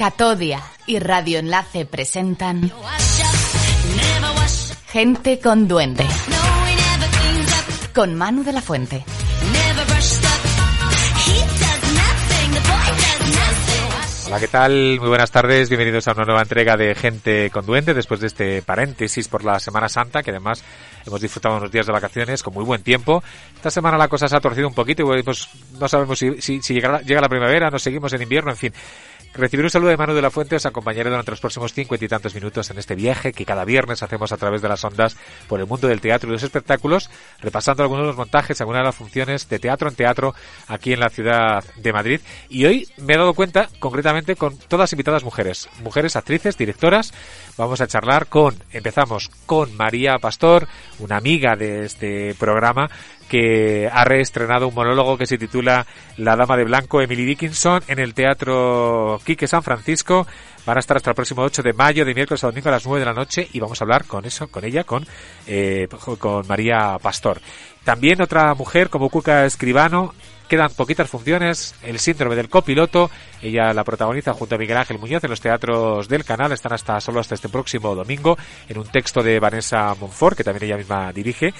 Catodia y Radio Enlace presentan Gente con Duende. Con Manu de la Fuente. Hola, ¿qué tal? Muy buenas tardes. Bienvenidos a una nueva entrega de Gente con Duende después de este paréntesis por la Semana Santa, que además hemos disfrutado unos días de vacaciones con muy buen tiempo. Esta semana la cosa se ha torcido un poquito y no sabemos si, llega la primavera, nos seguimos en invierno, en fin. Recibir un saludo de Manu de la Fuente os acompañaré durante los próximos cincuenta y tantos minutos en este viaje que cada viernes hacemos a través de las ondas por el mundo del teatro y los espectáculos, repasando algunos de los montajes, algunas de las funciones de teatro en teatro aquí en la ciudad de Madrid. Y hoy me he dado cuenta, concretamente, con todas invitadas mujeres, mujeres actrices, directoras. Vamos a charlar con, empezamos con María Pastor, una amiga de este programa, que ha reestrenado un monólogo que se titula La Dama de Blanco, Emily Dickinson, en el Teatro Quique San Francisco. Van a estar hasta el próximo 8 de mayo, de miércoles a domingo a las 9 de la noche, y vamos a hablar con eso, con ella, con, eh, con María Pastor. También otra mujer como Cuca Escribano, quedan poquitas funciones, el síndrome del copiloto, ella la protagoniza junto a Miguel Ángel Muñoz en los teatros del canal, están hasta solo hasta este próximo domingo, en un texto de Vanessa Monfort, que también ella misma dirige,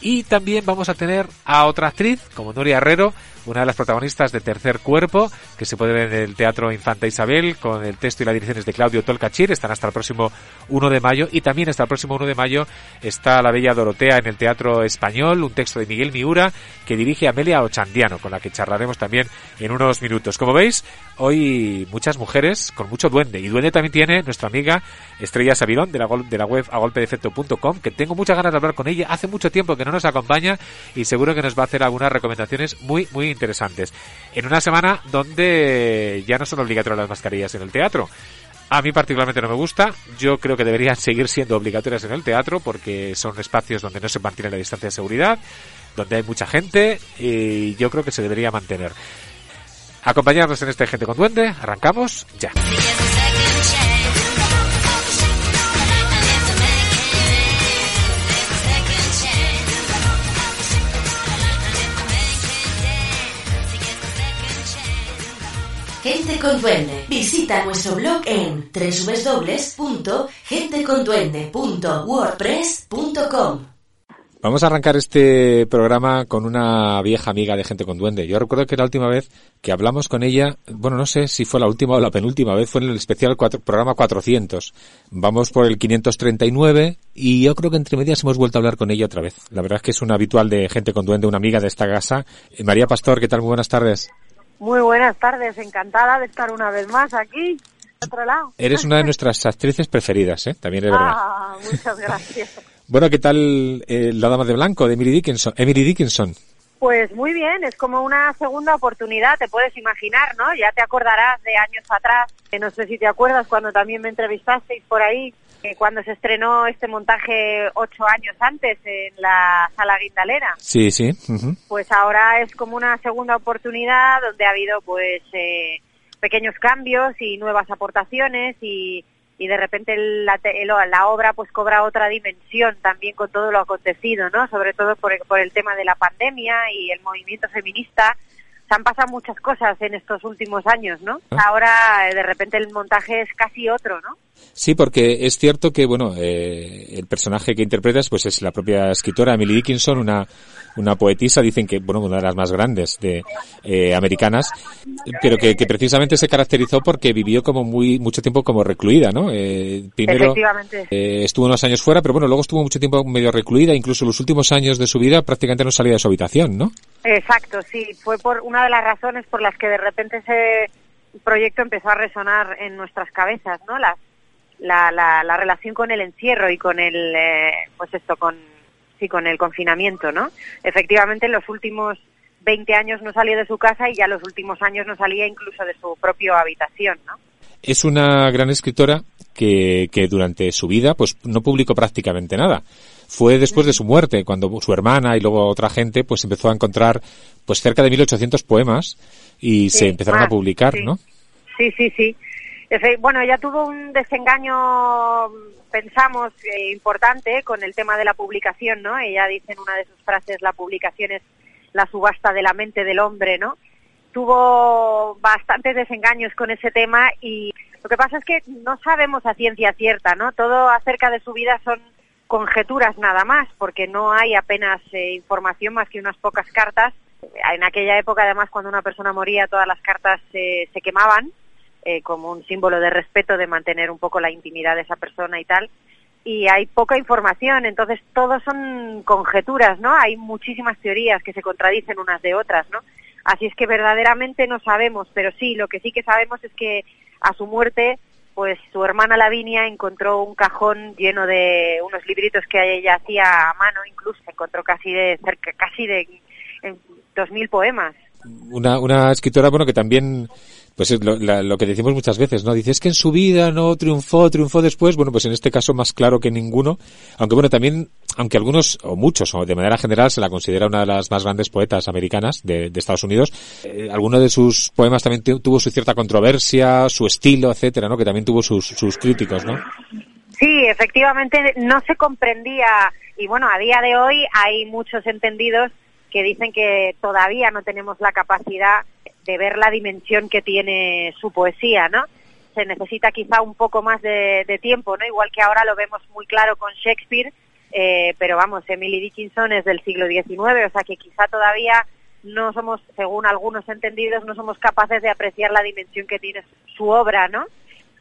y también vamos a tener a otra actriz, como Nuria Herrero, una de las protagonistas de Tercer Cuerpo, que se puede ver en el Teatro Infanta Isabel, con el texto y las direcciones de Claudio Tolcachir, están hasta el próximo 1 de mayo, y también hasta el próximo 1 de mayo está La Bella Dorotea en el Teatro Español, un texto de Miguel Miura, que dirige Amelia Ochandiano, con la que charlaremos también en unos minutos. Como veis, hoy muchas mujeres con mucho duende, y duende también tiene nuestra amiga Estrella Sabidón, de la, de la web agolpedefecto.com, que tengo muchas ganas de hablar con ella, hace mucho tiempo que no nos acompaña, y seguro que nos va a hacer algunas recomendaciones muy, muy interesantes. En una semana donde ya no son obligatorias las mascarillas en el teatro. A mí particularmente no me gusta. Yo creo que deberían seguir siendo obligatorias en el teatro porque son espacios donde no se mantiene la distancia de seguridad, donde hay mucha gente y yo creo que se debería mantener. Acompañarnos en este Gente con Duende. Arrancamos ya. Gente con Duende. Visita nuestro blog en www.genteconduende.wordpress.com. Vamos a arrancar este programa con una vieja amiga de Gente con Duende. Yo recuerdo que la última vez que hablamos con ella, bueno, no sé si fue la última o la penúltima vez, fue en el especial programa 400. Vamos por el 539 y yo creo que entre medias hemos vuelto a hablar con ella otra vez. La verdad es que es una habitual de Gente con Duende, una amiga de esta casa. Eh, María Pastor, ¿qué tal? Muy buenas tardes. Muy buenas tardes, encantada de estar una vez más aquí, otro lado. Eres una de nuestras actrices preferidas, ¿eh? También es verdad. Ah, muchas gracias. Bueno, ¿qué tal eh, La Dama de Blanco de Emily Dickinson? Emily Dickinson. Pues muy bien, es como una segunda oportunidad, te puedes imaginar, ¿no? Ya te acordarás de años atrás, que no sé si te acuerdas cuando también me entrevistasteis por ahí, cuando se estrenó este montaje ocho años antes en la sala guindalera. Sí, sí. Pues ahora es como una segunda oportunidad donde ha habido pues eh, pequeños cambios y nuevas aportaciones y, y de repente la, la, obra pues cobra otra dimensión también con todo lo acontecido, ¿no? Sobre todo por por el tema de la pandemia y el movimiento feminista se han pasado muchas cosas en estos últimos años, ¿no? Ah. Ahora, eh, de repente, el montaje es casi otro, ¿no? Sí, porque es cierto que, bueno, eh, el personaje que interpretas, pues es la propia escritora Emily Dickinson, una, una poetisa, dicen que, bueno, una de las más grandes de, eh, americanas, pero que, que, precisamente se caracterizó porque vivió como muy, mucho tiempo como recluida, ¿no? Eh, primero, eh, estuvo unos años fuera, pero bueno, luego estuvo mucho tiempo medio recluida, incluso los últimos años de su vida prácticamente no salía de su habitación, ¿no? Exacto, sí, fue por una de las razones por las que de repente ese proyecto empezó a resonar en nuestras cabezas, ¿no? La, la, la, la relación con el encierro y con el, eh, pues esto, con, sí, con el confinamiento, ¿no? Efectivamente, en los últimos 20 años no salía de su casa y ya los últimos años no salía incluso de su propia habitación, ¿no? Es una gran escritora que, que durante su vida pues no publicó prácticamente nada. Fue después de su muerte, cuando su hermana y luego otra gente pues empezó a encontrar pues cerca de 1800 poemas y se empezaron a publicar, ¿no? Sí, sí, sí. Bueno, ella tuvo un desengaño, pensamos, eh, importante con el tema de la publicación, ¿no? Ella dice en una de sus frases, la publicación es la subasta de la mente del hombre, ¿no? Tuvo bastantes desengaños con ese tema y lo que pasa es que no sabemos a ciencia cierta, ¿no? Todo acerca de su vida son conjeturas nada más, porque no hay apenas eh, información más que unas pocas cartas. En aquella época, además, cuando una persona moría, todas las cartas se quemaban eh, como un símbolo de respeto, de mantener un poco la intimidad de esa persona y tal. Y hay poca información, entonces todo son conjeturas, ¿no? Hay muchísimas teorías que se contradicen unas de otras, ¿no? Así es que verdaderamente no sabemos, pero sí, lo que sí que sabemos es que a su muerte, pues su hermana Lavinia encontró un cajón lleno de unos libritos que ella hacía a mano, incluso encontró casi de cerca, casi de dos mil poemas. Una, una escritora, bueno, que también pues es lo, que decimos muchas veces, ¿no? Dices que en su vida no triunfó, triunfó después. Bueno, pues en este caso más claro que ninguno. Aunque bueno, también, aunque algunos, o muchos, o de manera general, se la considera una de las más grandes poetas americanas de, Estados Unidos, eh, alguno de sus poemas también tuvo su cierta controversia, su estilo, etcétera, ¿no? Que también tuvo sus, sus críticos, ¿no? Sí, efectivamente no se comprendía y bueno, a día de hoy hay muchos entendidos que dicen que todavía no tenemos la capacidad de ver la dimensión que tiene su poesía, ¿no? Se necesita quizá un poco más de, tiempo, ¿no? Igual que ahora lo vemos muy claro con Shakespeare, eh, pero vamos, Emily Dickinson es del siglo XIX, o sea que quizá todavía no somos, según algunos entendidos, no somos capaces de apreciar la dimensión que tiene su obra, ¿no?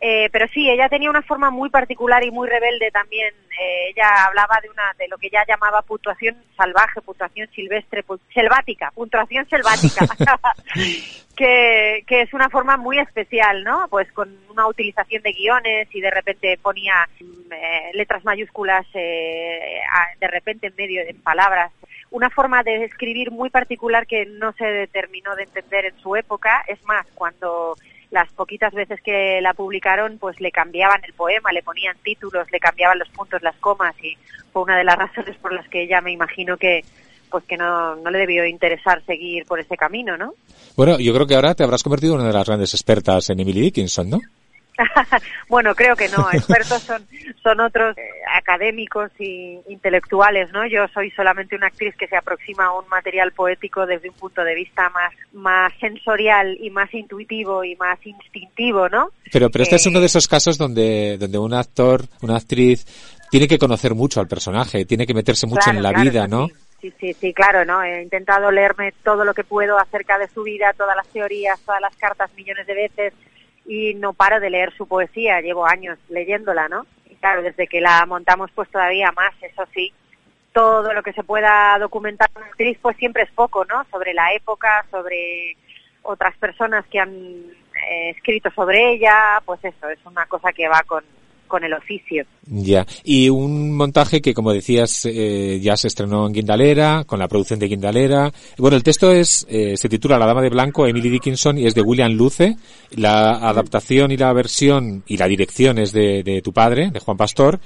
Eh, pero sí, ella tenía una forma muy particular y muy rebelde también. Eh, ella hablaba de una de lo que ella llamaba puntuación salvaje, puntuación silvestre, selvática, puntuación selvática, que, que es una forma muy especial, ¿no? Pues con una utilización de guiones y de repente ponía eh, letras mayúsculas de repente en medio de palabras. Una forma de escribir muy particular que no se determinó de entender en su época. Es más, cuando las poquitas veces que la publicaron, pues le cambiaban el poema, le ponían títulos, le cambiaban los puntos, las comas y fue una de las razones por las que ella me imagino que pues que no, no le debió interesar seguir por ese camino, ¿no? Bueno, yo creo que ahora te habrás convertido en una de las grandes expertas en Emily Dickinson, ¿no? bueno, creo que no. Expertos son, son otros eh, académicos e intelectuales, ¿no? Yo soy solamente una actriz que se aproxima a un material poético desde un punto de vista más, más sensorial y más intuitivo y más instintivo, ¿no? Pero, pero este es uno de eh, esos casos donde, donde un actor, una actriz, tiene que conocer mucho al personaje, tiene que meterse mucho en la vida, ¿no? Sí, sí, sí, claro, ¿no? He intentado leerme todo lo que puedo acerca de su vida, todas las teorías, todas las cartas millones de veces y no paro de leer su poesía, llevo años leyéndola, ¿no? Y claro, desde que la montamos pues todavía más, eso sí, todo lo que se pueda documentar una actriz pues siempre es poco, ¿no? Sobre la época, sobre otras personas que han eh, escrito sobre ella, pues eso, es una cosa que va con, con el oficio. Ya, y un montaje que, como decías, eh, ya se estrenó en Guindalera, con la producción de Guindalera. Bueno, el texto es, eh, se titula La Dama de Blanco, Emily Dickinson, y es de William Luce. La adaptación y la versión y la dirección es de, de tu padre, de Juan Pastor.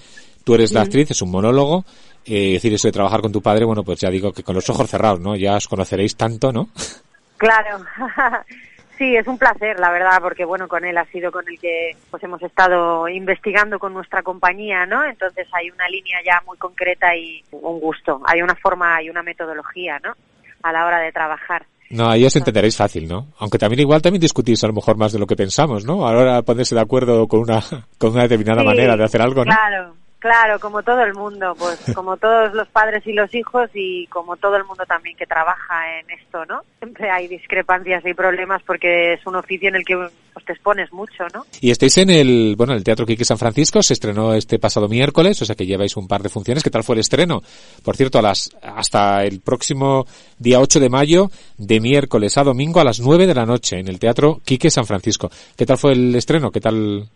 Tú eres la actriz, es un monólogo. Eh, decir eso de trabajar con tu padre, bueno, pues ya digo que con los ojos cerrados, ¿no? Ya os conoceréis tanto, ¿no? Claro. Sí, es un placer, la verdad, porque bueno, con él ha sido con el que pues hemos estado investigando con nuestra compañía, ¿no? Entonces hay una línea ya muy concreta y un gusto. Hay una forma y una metodología, ¿no? A la hora de trabajar. No, ahí os entenderéis fácil, ¿no? Aunque también igual también discutís a lo mejor más de lo que pensamos, ¿no? Ahora ponerse de acuerdo con una con una determinada manera de hacer algo, ¿no? Claro, Claro, como todo el mundo, pues como todos los padres y los hijos y como todo el mundo también que trabaja en esto, ¿no? Siempre hay discrepancias y problemas porque es un oficio en el que pues, te expones mucho, ¿no? Y estáis en el, bueno, el Teatro Quique San Francisco, se estrenó este pasado miércoles, o sea que lleváis un par de funciones. ¿Qué tal fue el estreno? Por cierto, a las, hasta el próximo día 8 de mayo, de miércoles a domingo a las 9 de la noche en el Teatro Quique San Francisco. ¿Qué tal fue el estreno? ¿Qué tal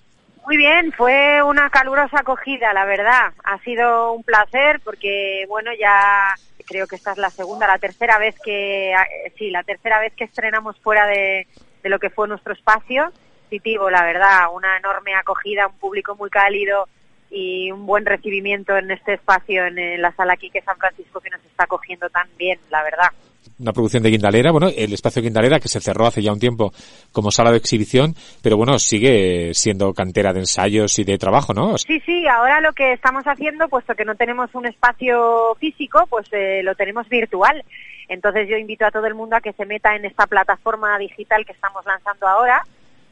Muy bien, fue una calurosa acogida, la verdad. Ha sido un placer porque, bueno, ya creo que esta es la segunda, la tercera vez que, sí, la tercera vez que estrenamos fuera de, lo que fue nuestro espacio. Positivo, la verdad, una enorme acogida, un público muy cálido y un buen recibimiento en este espacio, en, la sala aquí que San Francisco que nos está acogiendo tan bien, la verdad una producción de Guindalera, bueno, el espacio Guindalera que se cerró hace ya un tiempo como sala de exhibición, pero bueno, sigue siendo cantera de ensayos y de trabajo, ¿no? Sí, sí, ahora lo que estamos haciendo, puesto que no tenemos un espacio físico, pues eh, lo tenemos virtual. Entonces yo invito a todo el mundo a que se meta en esta plataforma digital que estamos lanzando ahora,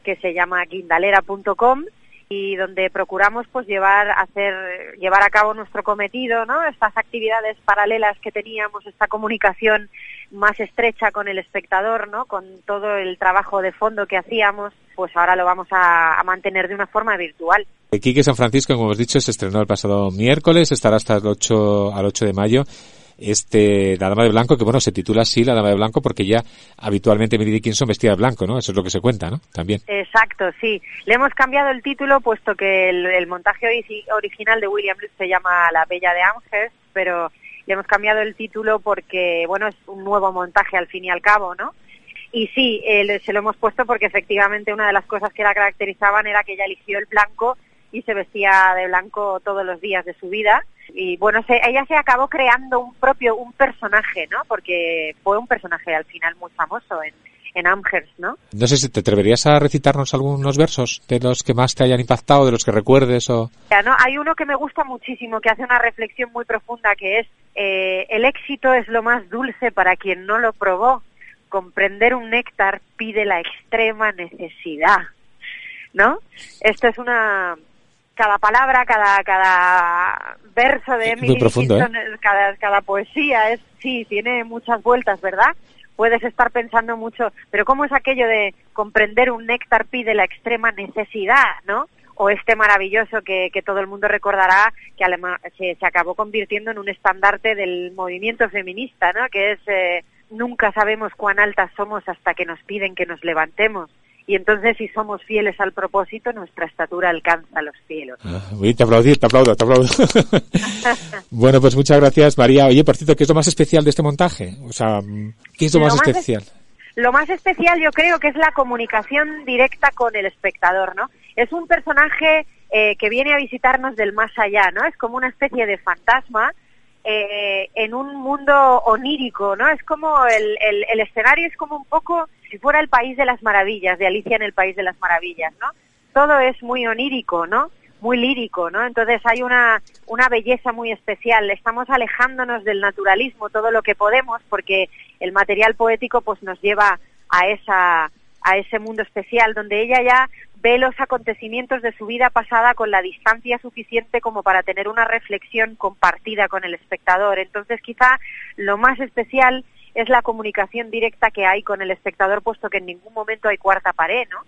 que se llama guindalera.com y donde procuramos pues llevar hacer llevar a cabo nuestro cometido no estas actividades paralelas que teníamos esta comunicación más estrecha con el espectador no con todo el trabajo de fondo que hacíamos pues ahora lo vamos a, mantener de una forma virtual. Quique San Francisco como hemos dicho se estrenó el pasado miércoles estará hasta el 8 al 8 de mayo este La Dama de Blanco, que bueno, se titula así La Dama de Blanco porque ya habitualmente Mary Dickinson vestía de blanco, ¿no? Eso es lo que se cuenta, ¿no? También. Exacto, sí. Le hemos cambiado el título puesto que el, montaje original de William se llama La Bella de Ángel, pero le hemos cambiado el título porque, bueno, es un nuevo montaje al fin y al cabo, ¿no? Y sí, se lo hemos puesto porque efectivamente una de las cosas que la caracterizaban era que ella eligió el blanco y se vestía de blanco todos los días de su vida. Y bueno, se, ella se acabó creando un propio, un personaje, ¿no? Porque fue un personaje al final muy famoso en, en Amherst, ¿no? No sé si te atreverías a recitarnos algunos versos de los que más te hayan impactado, de los que recuerdes o... Ya, ¿no? Hay uno que me gusta muchísimo, que hace una reflexión muy profunda, que es eh, el éxito es lo más dulce para quien no lo probó. Comprender un néctar pide la extrema necesidad, ¿no? Esto es una cada palabra, cada, cada verso de Emily ¿eh? cada, cada poesía es, sí, tiene muchas vueltas, ¿verdad? Puedes estar pensando mucho, pero ¿cómo es aquello de comprender un néctar pide la extrema necesidad, ¿no? O este maravilloso que, que todo el mundo recordará, que se, se, acabó convirtiendo en un estandarte del movimiento feminista, ¿no? Que es eh, nunca sabemos cuán altas somos hasta que nos piden que nos levantemos y entonces si somos fieles al propósito, nuestra estatura alcanza los cielos. Ah, te aplaudo, te aplaudo, te aplaudo. bueno, pues muchas gracias, María. Oye, por cierto, ¿qué es lo más especial de este montaje? O sea, ¿qué es lo, más, especial? lo más especial yo creo que es la comunicación directa con el espectador, ¿no? Es un personaje eh, que viene a visitarnos del más allá, ¿no? Es como una especie de fantasma eh, en un mundo onírico, ¿no? Es como el, el, escenario es como un poco si fuera el país de las maravillas, de Alicia en el país de las maravillas, ¿no? Todo es muy onírico, ¿no? Muy lírico, ¿no? Entonces hay una, una belleza muy especial. Estamos alejándonos del naturalismo todo lo que podemos porque el material poético pues nos lleva a esa, a ese mundo especial donde ella ya ve los acontecimientos de su vida pasada con la distancia suficiente como para tener una reflexión compartida con el espectador. Entonces, quizá lo más especial es la comunicación directa que hay con el espectador, puesto que en ningún momento hay cuarta pared, ¿no?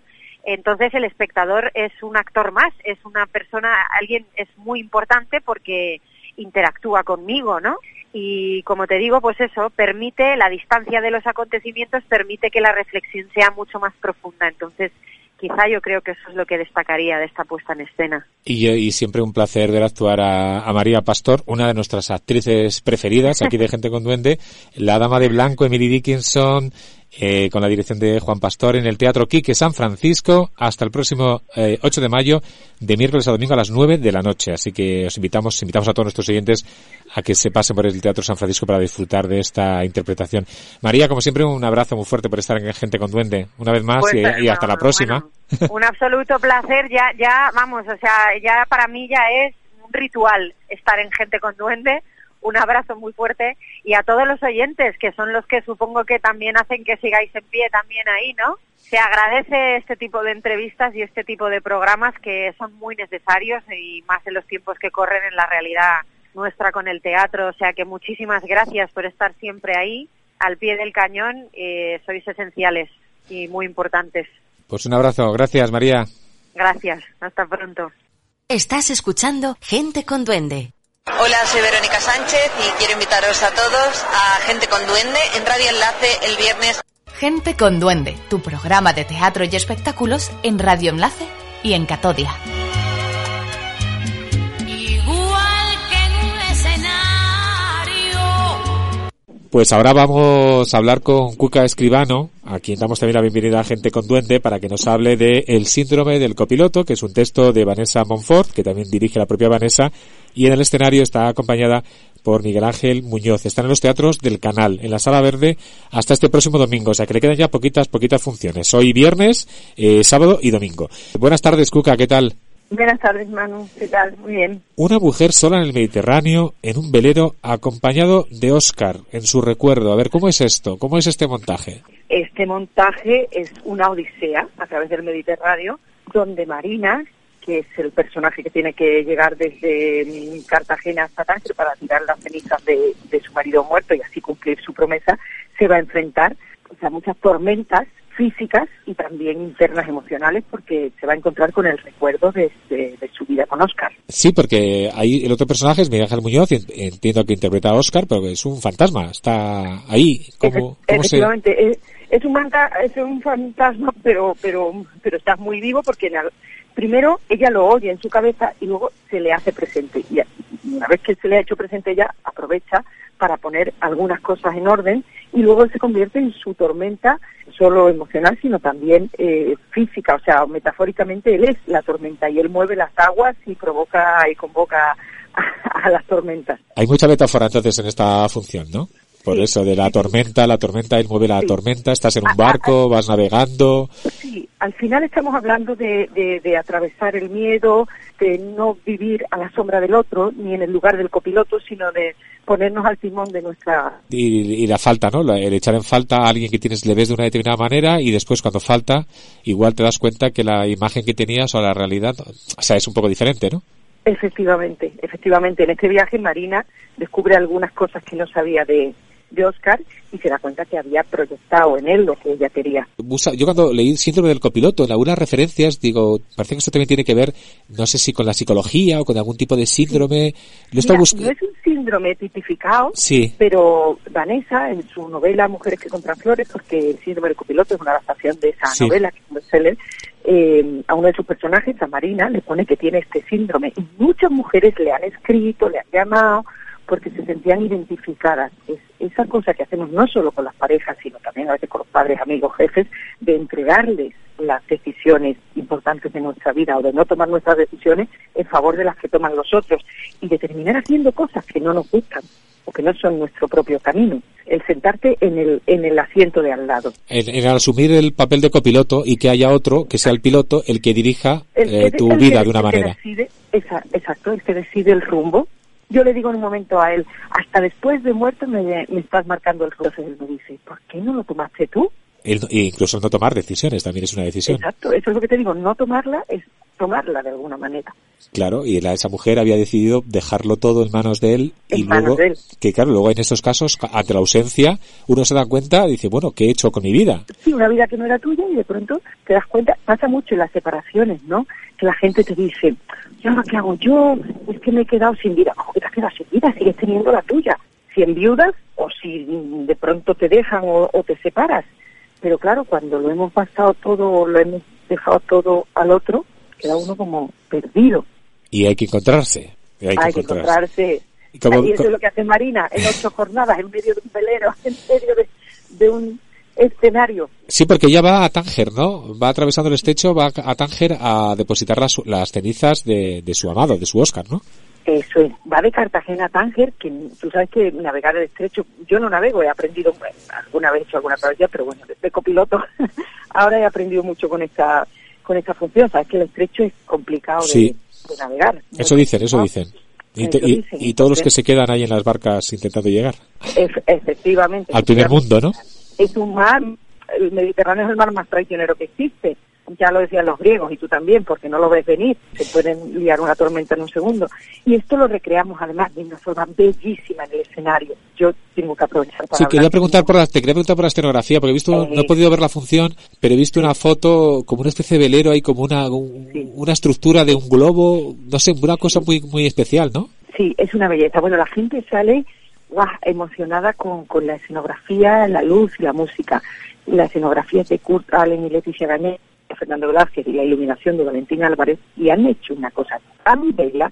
Entonces el espectador es un actor más, es una persona, alguien es muy importante porque interactúa conmigo, ¿no? Y como te digo, pues eso permite, la distancia de los acontecimientos permite que la reflexión sea mucho más profunda. Entonces, quizá yo creo que eso es lo que destacaría de esta puesta en escena. Y, siempre un placer ver actuar a, María Pastor, una de nuestras actrices preferidas aquí de Gente con Duende, la Dama de Blanco, Emily Dickinson, eh, con la dirección de Juan Pastor en el Teatro Quique San Francisco hasta el próximo 8 eh, de mayo de miércoles a domingo a las 9 de la noche. Así que os invitamos, invitamos a todos nuestros oyentes a que se pasen por el Teatro San Francisco para disfrutar de esta interpretación. María, como siempre, un abrazo muy fuerte por estar en Gente con Duende. Una vez más y, pues, hasta la próxima. un absoluto placer. Ya, ya, vamos, o sea, ya para mí ya es un ritual estar en Gente con Duende un abrazo muy fuerte y a todos los oyentes, que son los que supongo que también hacen que sigáis en pie también ahí, ¿no? Se agradece este tipo de entrevistas y este tipo de programas que son muy necesarios y más en los tiempos que corren en la realidad nuestra con el teatro. O sea que muchísimas gracias por estar siempre ahí, al pie del cañón. Eh, sois esenciales y muy importantes. Pues un abrazo. Gracias, María. Gracias. Hasta pronto. Estás escuchando Gente con Duende. Hola, soy Verónica Sánchez y quiero invitaros a todos a Gente con Duende en Radio Enlace el viernes. Gente con Duende, tu programa de teatro y espectáculos en Radio Enlace y en Catodia. Pues ahora vamos a hablar con Cuca Escribano, a quien damos también la bienvenida a Gente con Duende, para que nos hable de El síndrome del copiloto, que es un texto de Vanessa Monfort, que también dirige la propia Vanessa, y en el escenario está acompañada por Miguel Ángel Muñoz. Están en los teatros del canal, en la Sala Verde, hasta este próximo domingo. O sea que le quedan ya poquitas, poquitas funciones. Hoy viernes, eh, sábado y domingo. Buenas tardes, Cuca, ¿qué tal? Buenas tardes, Manu. ¿Qué tal? Muy bien. Una mujer sola en el Mediterráneo, en un velero, acompañado de Oscar, en su recuerdo. A ver, ¿cómo es esto? ¿Cómo es este montaje? Este montaje es una odisea a través del Mediterráneo, donde Marina, que es el personaje que tiene que llegar desde Cartagena hasta Tánger para tirar las cenizas de, de su marido muerto y así cumplir su promesa, se va a enfrentar a muchas tormentas físicas y también internas emocionales porque se va a encontrar con el recuerdo de, su vida con Oscar. Sí, porque ahí el otro personaje es Miguel Ángel Muñoz, entiendo que interpreta a Oscar, pero es un fantasma, está ahí. ¿Cómo, efectivamente, es, un es un fantasma, pero pero pero está muy vivo porque primero ella lo oye en su cabeza y luego se le hace presente. Y una vez que se le ha hecho presente ella aprovecha para poner algunas cosas en orden y luego se convierte en su tormenta, solo emocional, sino también eh, física, o sea, metafóricamente él es la tormenta y él mueve las aguas y provoca y convoca a, las tormentas. Hay mucha metáfora entonces en esta función, ¿no? Por eso, de la tormenta, la tormenta, él mueve la tormenta, estás en un barco, vas navegando. Sí, al final estamos hablando de, de, atravesar el miedo, de no vivir a la sombra del otro, ni en el lugar del copiloto, sino de ponernos al timón de nuestra... Y, la falta, ¿no? El echar en falta a alguien que tienes, le ves de una determinada manera y después cuando falta, igual te das cuenta que la imagen que tenías o la realidad, o sea, es un poco diferente, ¿no? Efectivamente, efectivamente. En este viaje Marina descubre algunas cosas que no sabía de, de Oscar y se da cuenta que había proyectado en él lo que ella quería. Yo cuando leí síndrome del copiloto, en algunas referencias, digo, parece que esto también tiene que ver, no sé si con la psicología o con algún tipo de síndrome. no es un síndrome tipificado, sí. pero Vanessa, en su novela Mujeres que compran flores, porque el síndrome del copiloto es una adaptación de esa novela que es eh, a uno de sus personajes, a Marina, le pone que tiene este síndrome. Y muchas mujeres le han escrito, le han llamado, porque se sentían identificadas. Es esa cosa que hacemos no solo con las parejas, sino también a veces con los padres, amigos, jefes, de entregarles las decisiones importantes de nuestra vida o de no tomar nuestras decisiones en favor de las que toman los otros y de terminar haciendo cosas que no nos gustan o que no son nuestro propio camino. El sentarte en el, en el asiento de al lado. En, asumir el papel de copiloto y que haya otro que sea el piloto el que dirija eh, tu vida de una manera. exacto, el que decide el rumbo yo le digo en un momento a él, hasta después de muerto me, estás marcando el rumbo. Entonces él me dice, ¿por qué no lo tomaste tú? incluso no tomar decisiones también es una decisión. Exacto, eso es lo que te digo, no tomarla es tomarla de alguna manera. Claro, y la, esa mujer había decidido dejarlo todo en manos de él y luego, que claro, luego en estos casos, ante la ausencia, uno se da cuenta dice, bueno, ¿qué he hecho con mi vida? Sí, una vida que no era tuya y de pronto te das cuenta, pasa mucho en las separaciones, ¿no? Que la gente te dice, ¿ya qué hago yo? Es que me he quedado sin vida. ¿Cómo que te has quedado sin vida? Sigues teniendo la tuya. Si enviudas o si de pronto te dejan o, o te separas. Pero claro, cuando lo hemos pasado todo, lo hemos dejado todo al otro, queda uno como perdido. Y hay que encontrarse. Hay que encontrarse. Y, eso es lo que hace Marina en ocho jornadas, en medio de un velero, en medio de, un escenario. Sí, porque ella va a Tánger, ¿no? Va atravesando el estrecho, va a Tánger a depositar las, las cenizas de, de su amado, de su Oscar, ¿no? Eso es, va de Cartagena a Tánger, que tú sabes que navegar el estrecho, yo no navego, he aprendido, alguna vez he hecho alguna travesía, pero bueno, de, copiloto, ahora he aprendido mucho con esta con esta función, sabes que el estrecho es complicado de, navegar. Eso dicen, eso dicen. Y, todos los que se quedan ahí en las barcas intentando llegar. efectivamente. Al primer mundo, ¿no? Es un mar, el Mediterráneo es el mar más traicionero que existe ya lo decían los griegos y tú también, porque no lo ves venir, se pueden liar una tormenta en un segundo. Y esto lo recreamos además de una forma bellísima en el escenario. Yo tengo que aprovechar para. Sí, quería preguntar por la, te quería preguntar por la escenografía, porque he visto, no he eh. podido ver la función, pero he visto una foto como una especie de velero, hay como una, una estructura de un globo, no sé, una cosa muy, muy especial, ¿no? Sí, es una belleza. Bueno, la gente sale emocionada con, con la escenografía, la luz y la música. La escenografía es de Kurt Allen y Leticia Gané Fernando Velázquez y la iluminación de Valentín Álvarez y han hecho una cosa tan bella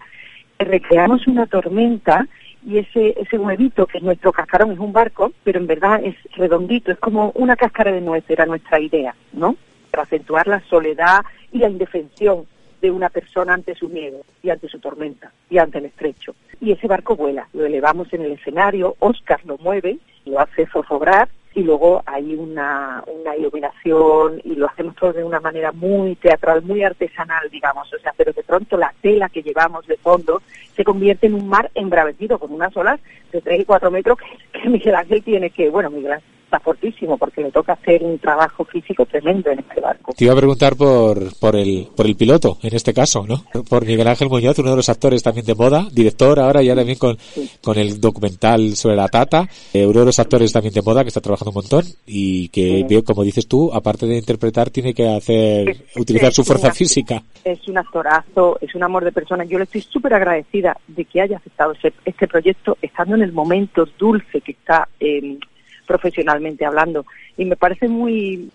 que recreamos una tormenta y ese, ese huevito que es nuestro cascarón es un barco, pero en verdad es redondito, es como una cáscara de nuez, era nuestra idea, ¿no? Para acentuar la soledad y la indefensión de una persona ante su miedo y ante su tormenta y ante el estrecho. Y ese barco vuela, lo elevamos en el escenario, Oscar lo mueve, lo hace zozobrar y luego hay una, iluminación y lo hacemos todo de una manera muy teatral, muy artesanal, digamos, o sea, pero de pronto la tela que llevamos de fondo se convierte en un mar embravecido con unas olas de 3 y 4 metros que, que Miguel Ángel tiene que, bueno, Miguel Ángel está fortísimo porque le toca hacer un trabajo físico tremendo en este barco. Te iba a preguntar por, por, el, por el piloto, en este caso, ¿no? Por Miguel Ángel Muñoz, uno de los actores también de moda, director ahora ya también con, con el documental sobre la Tata, eh, uno de los actores también de moda que está trabajando un montón y que veo, como dices tú, aparte de interpretar, tiene que hacer, utilizar su fuerza física. Es un actorazo, es un amor de persona. Yo le estoy súper agradecida de que haya aceptado ese, este proyecto estando en el momento dulce que está eh, profesionalmente hablando. Y me parece muy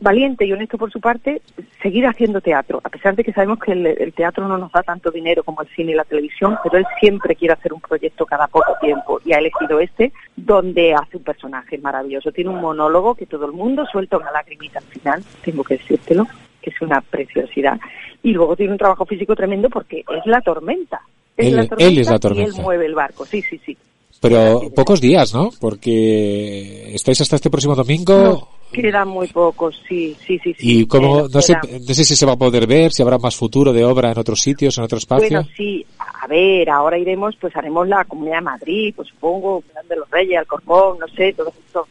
valiente y honesto por su parte seguir haciendo teatro, a pesar de que sabemos que el, el, teatro no nos da tanto dinero como el cine y la televisión, pero él siempre quiere hacer un proyecto cada poco tiempo y ha elegido este donde hace un personaje maravilloso. Tiene un monólogo que todo el mundo suelta una lagrimita al final, tengo que decírtelo, que es una preciosidad. Y luego tiene un trabajo físico tremendo porque es la tormenta. Es él, la tormenta él es la tormenta. Y él mueve el barco, sí, sí, sí. Pero pocos días, ¿no? Porque estáis hasta este próximo domingo. No, quedan muy pocos, sí, sí, sí. sí y como, no sé, no sé si se va a poder ver, si habrá más futuro de obra en otros sitios, en otro espacio. Bueno, sí, a ver, ahora iremos, pues haremos la Comunidad de Madrid, pues supongo, Plan de los Reyes, Alcorcón, no sé, todos estos,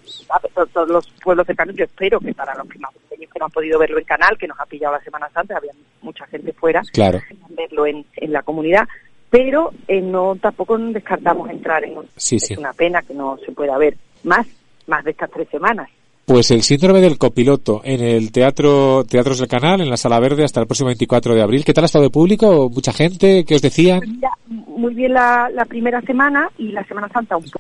todos, todos los pueblos cercanos, yo espero que para los que más que no han podido verlo en canal, que nos ha pillado la Semana Santa, había mucha gente fuera, Claro. verlo en, en la comunidad, pero eh, no tampoco descartamos entrar en un- Sí, es sí. una pena que no se pueda ver más, más de estas tres semanas. Pues el síndrome del copiloto en el teatro Teatros del Canal, en la Sala Verde, hasta el próximo 24 de abril. ¿Qué tal ha estado de público? ¿Mucha gente? ¿Qué os decían? Muy bien la, la primera semana y la Semana Santa un, po-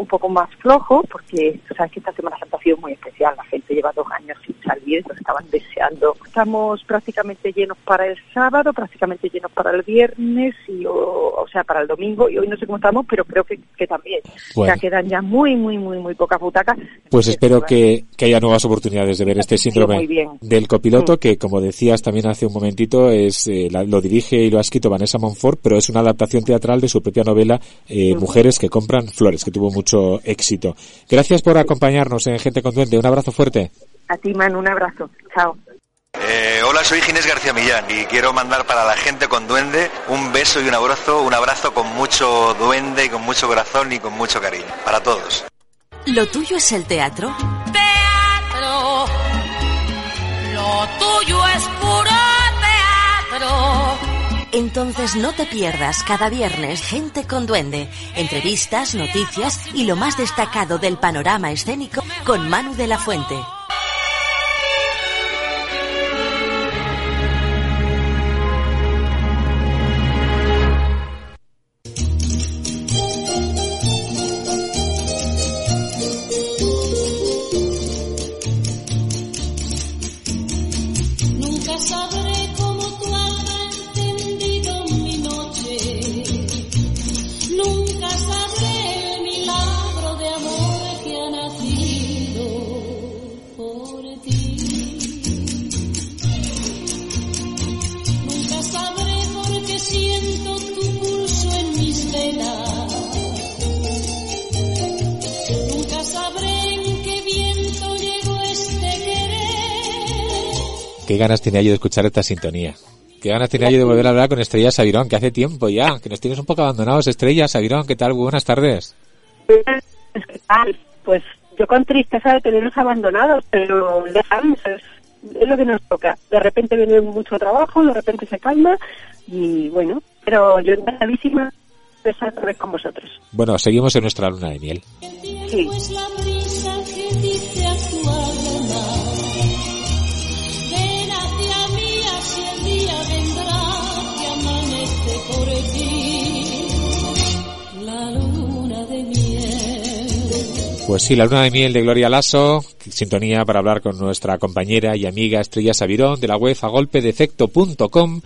un poco más flojo, porque tú sabes que esta Semana Santa ha sido muy especial. La gente lleva dos años sin salir, lo estaban deseando. Estamos prácticamente llenos para el sábado, prácticamente llenos para el viernes, y, o, o sea, para el domingo, y hoy no sé cómo estamos, pero creo que, que también. Bueno. O sea, quedan ya muy, muy, muy, muy pocas butacas. Pues Entonces, espero que, que haya nuevas oportunidades de ver este síndrome del copiloto, Mm. que como decías también hace un momentito, es eh, la- lo dirige y lo ha escrito Vanessa Monfort, pero es una adaptación teatral de su propia novela eh, Mujeres que compran flores, que tuvo mucho éxito. Gracias por acompañarnos en Gente con Duende. Un abrazo fuerte. A ti, Manu, un abrazo. Chao. Eh, hola, soy Ginés García Millán y quiero mandar para la gente con duende un beso y un abrazo, un abrazo con mucho duende y con mucho corazón y con mucho cariño. Para todos. ¿Lo tuyo es el teatro? teatro. Lo tuyo es. Entonces no te pierdas cada viernes Gente con Duende, entrevistas, noticias y lo más destacado del panorama escénico con Manu de la Fuente. Qué ganas tenía yo de escuchar esta sintonía. Qué ganas tenía yo de volver a hablar con Estrella Sabirón, que hace tiempo ya, que nos tienes un poco abandonados. Estrella Sabirón, ¿qué tal? Buenas tardes. ¿Qué tal? Pues yo con tristeza de tenerlos abandonados, pero ya sabes, es, es lo que nos toca. De repente viene mucho trabajo, de repente se calma y bueno, pero yo encantadísima de estar otra vez con vosotros. Bueno, seguimos en nuestra luna de miel. Sí. Pues sí, la luna de miel de Gloria Lasso, sintonía para hablar con nuestra compañera y amiga Estrella Sabirón de la web agolpedefecto.com,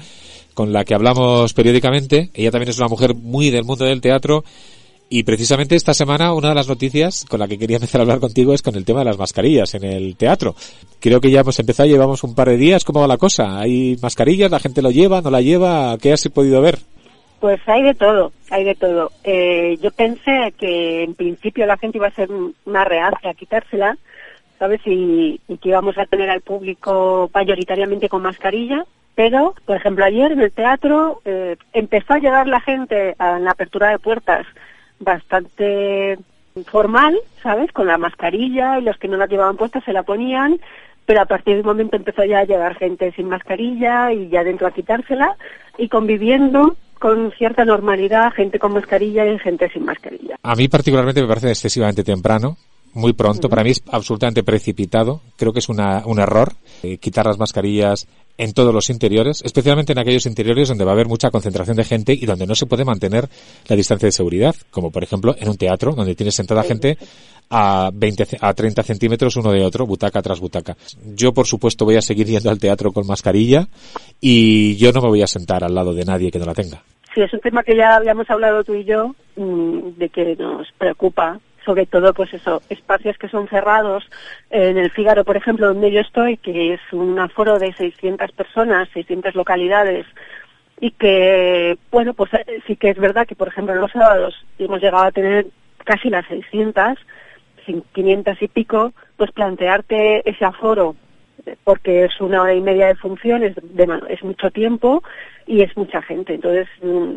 con la que hablamos periódicamente. Ella también es una mujer muy del mundo del teatro Y precisamente esta semana una de las noticias con la que quería empezar a hablar contigo es con el tema de las mascarillas en el teatro. Creo que ya hemos empezado, llevamos un par de días. ¿Cómo va la cosa? ¿Hay mascarillas? ¿La gente lo lleva? ¿No la lleva? ¿Qué has podido ver? Pues hay de todo, hay de todo. Eh, yo pensé que en principio la gente iba a ser una reacia a quitársela, ¿sabes? Y, y que íbamos a tener al público mayoritariamente con mascarilla. Pero, por ejemplo, ayer en el teatro eh, empezó a llegar la gente a la apertura de puertas bastante formal, ¿sabes? Con la mascarilla y los que no la llevaban puesta se la ponían, pero a partir de un momento empezó ya a llegar gente sin mascarilla y ya dentro a quitársela y conviviendo con cierta normalidad, gente con mascarilla y gente sin mascarilla. A mí particularmente me parece excesivamente temprano, muy pronto. Para mí es absolutamente precipitado. Creo que es una, un error eh, quitar las mascarillas en todos los interiores, especialmente en aquellos interiores donde va a haber mucha concentración de gente y donde no se puede mantener la distancia de seguridad, como por ejemplo en un teatro donde tienes sentada gente a 20, a 30 centímetros uno de otro, butaca tras butaca. Yo, por supuesto, voy a seguir yendo al teatro con mascarilla y yo no me voy a sentar al lado de nadie que no la tenga. Sí, es un tema que ya habíamos hablado tú y yo, mm, de que nos preocupa sobre todo pues eso, espacios que son cerrados. En el Fígaro, por ejemplo, donde yo estoy, que es un aforo de 600 personas, 600 localidades, y que, bueno, pues eh, sí que es verdad que, por ejemplo, los sábados hemos llegado a tener casi las 600, 500 y pico, pues plantearte ese aforo, eh, porque es una hora y media de funciones, es mucho tiempo y es mucha gente. Entonces, mm,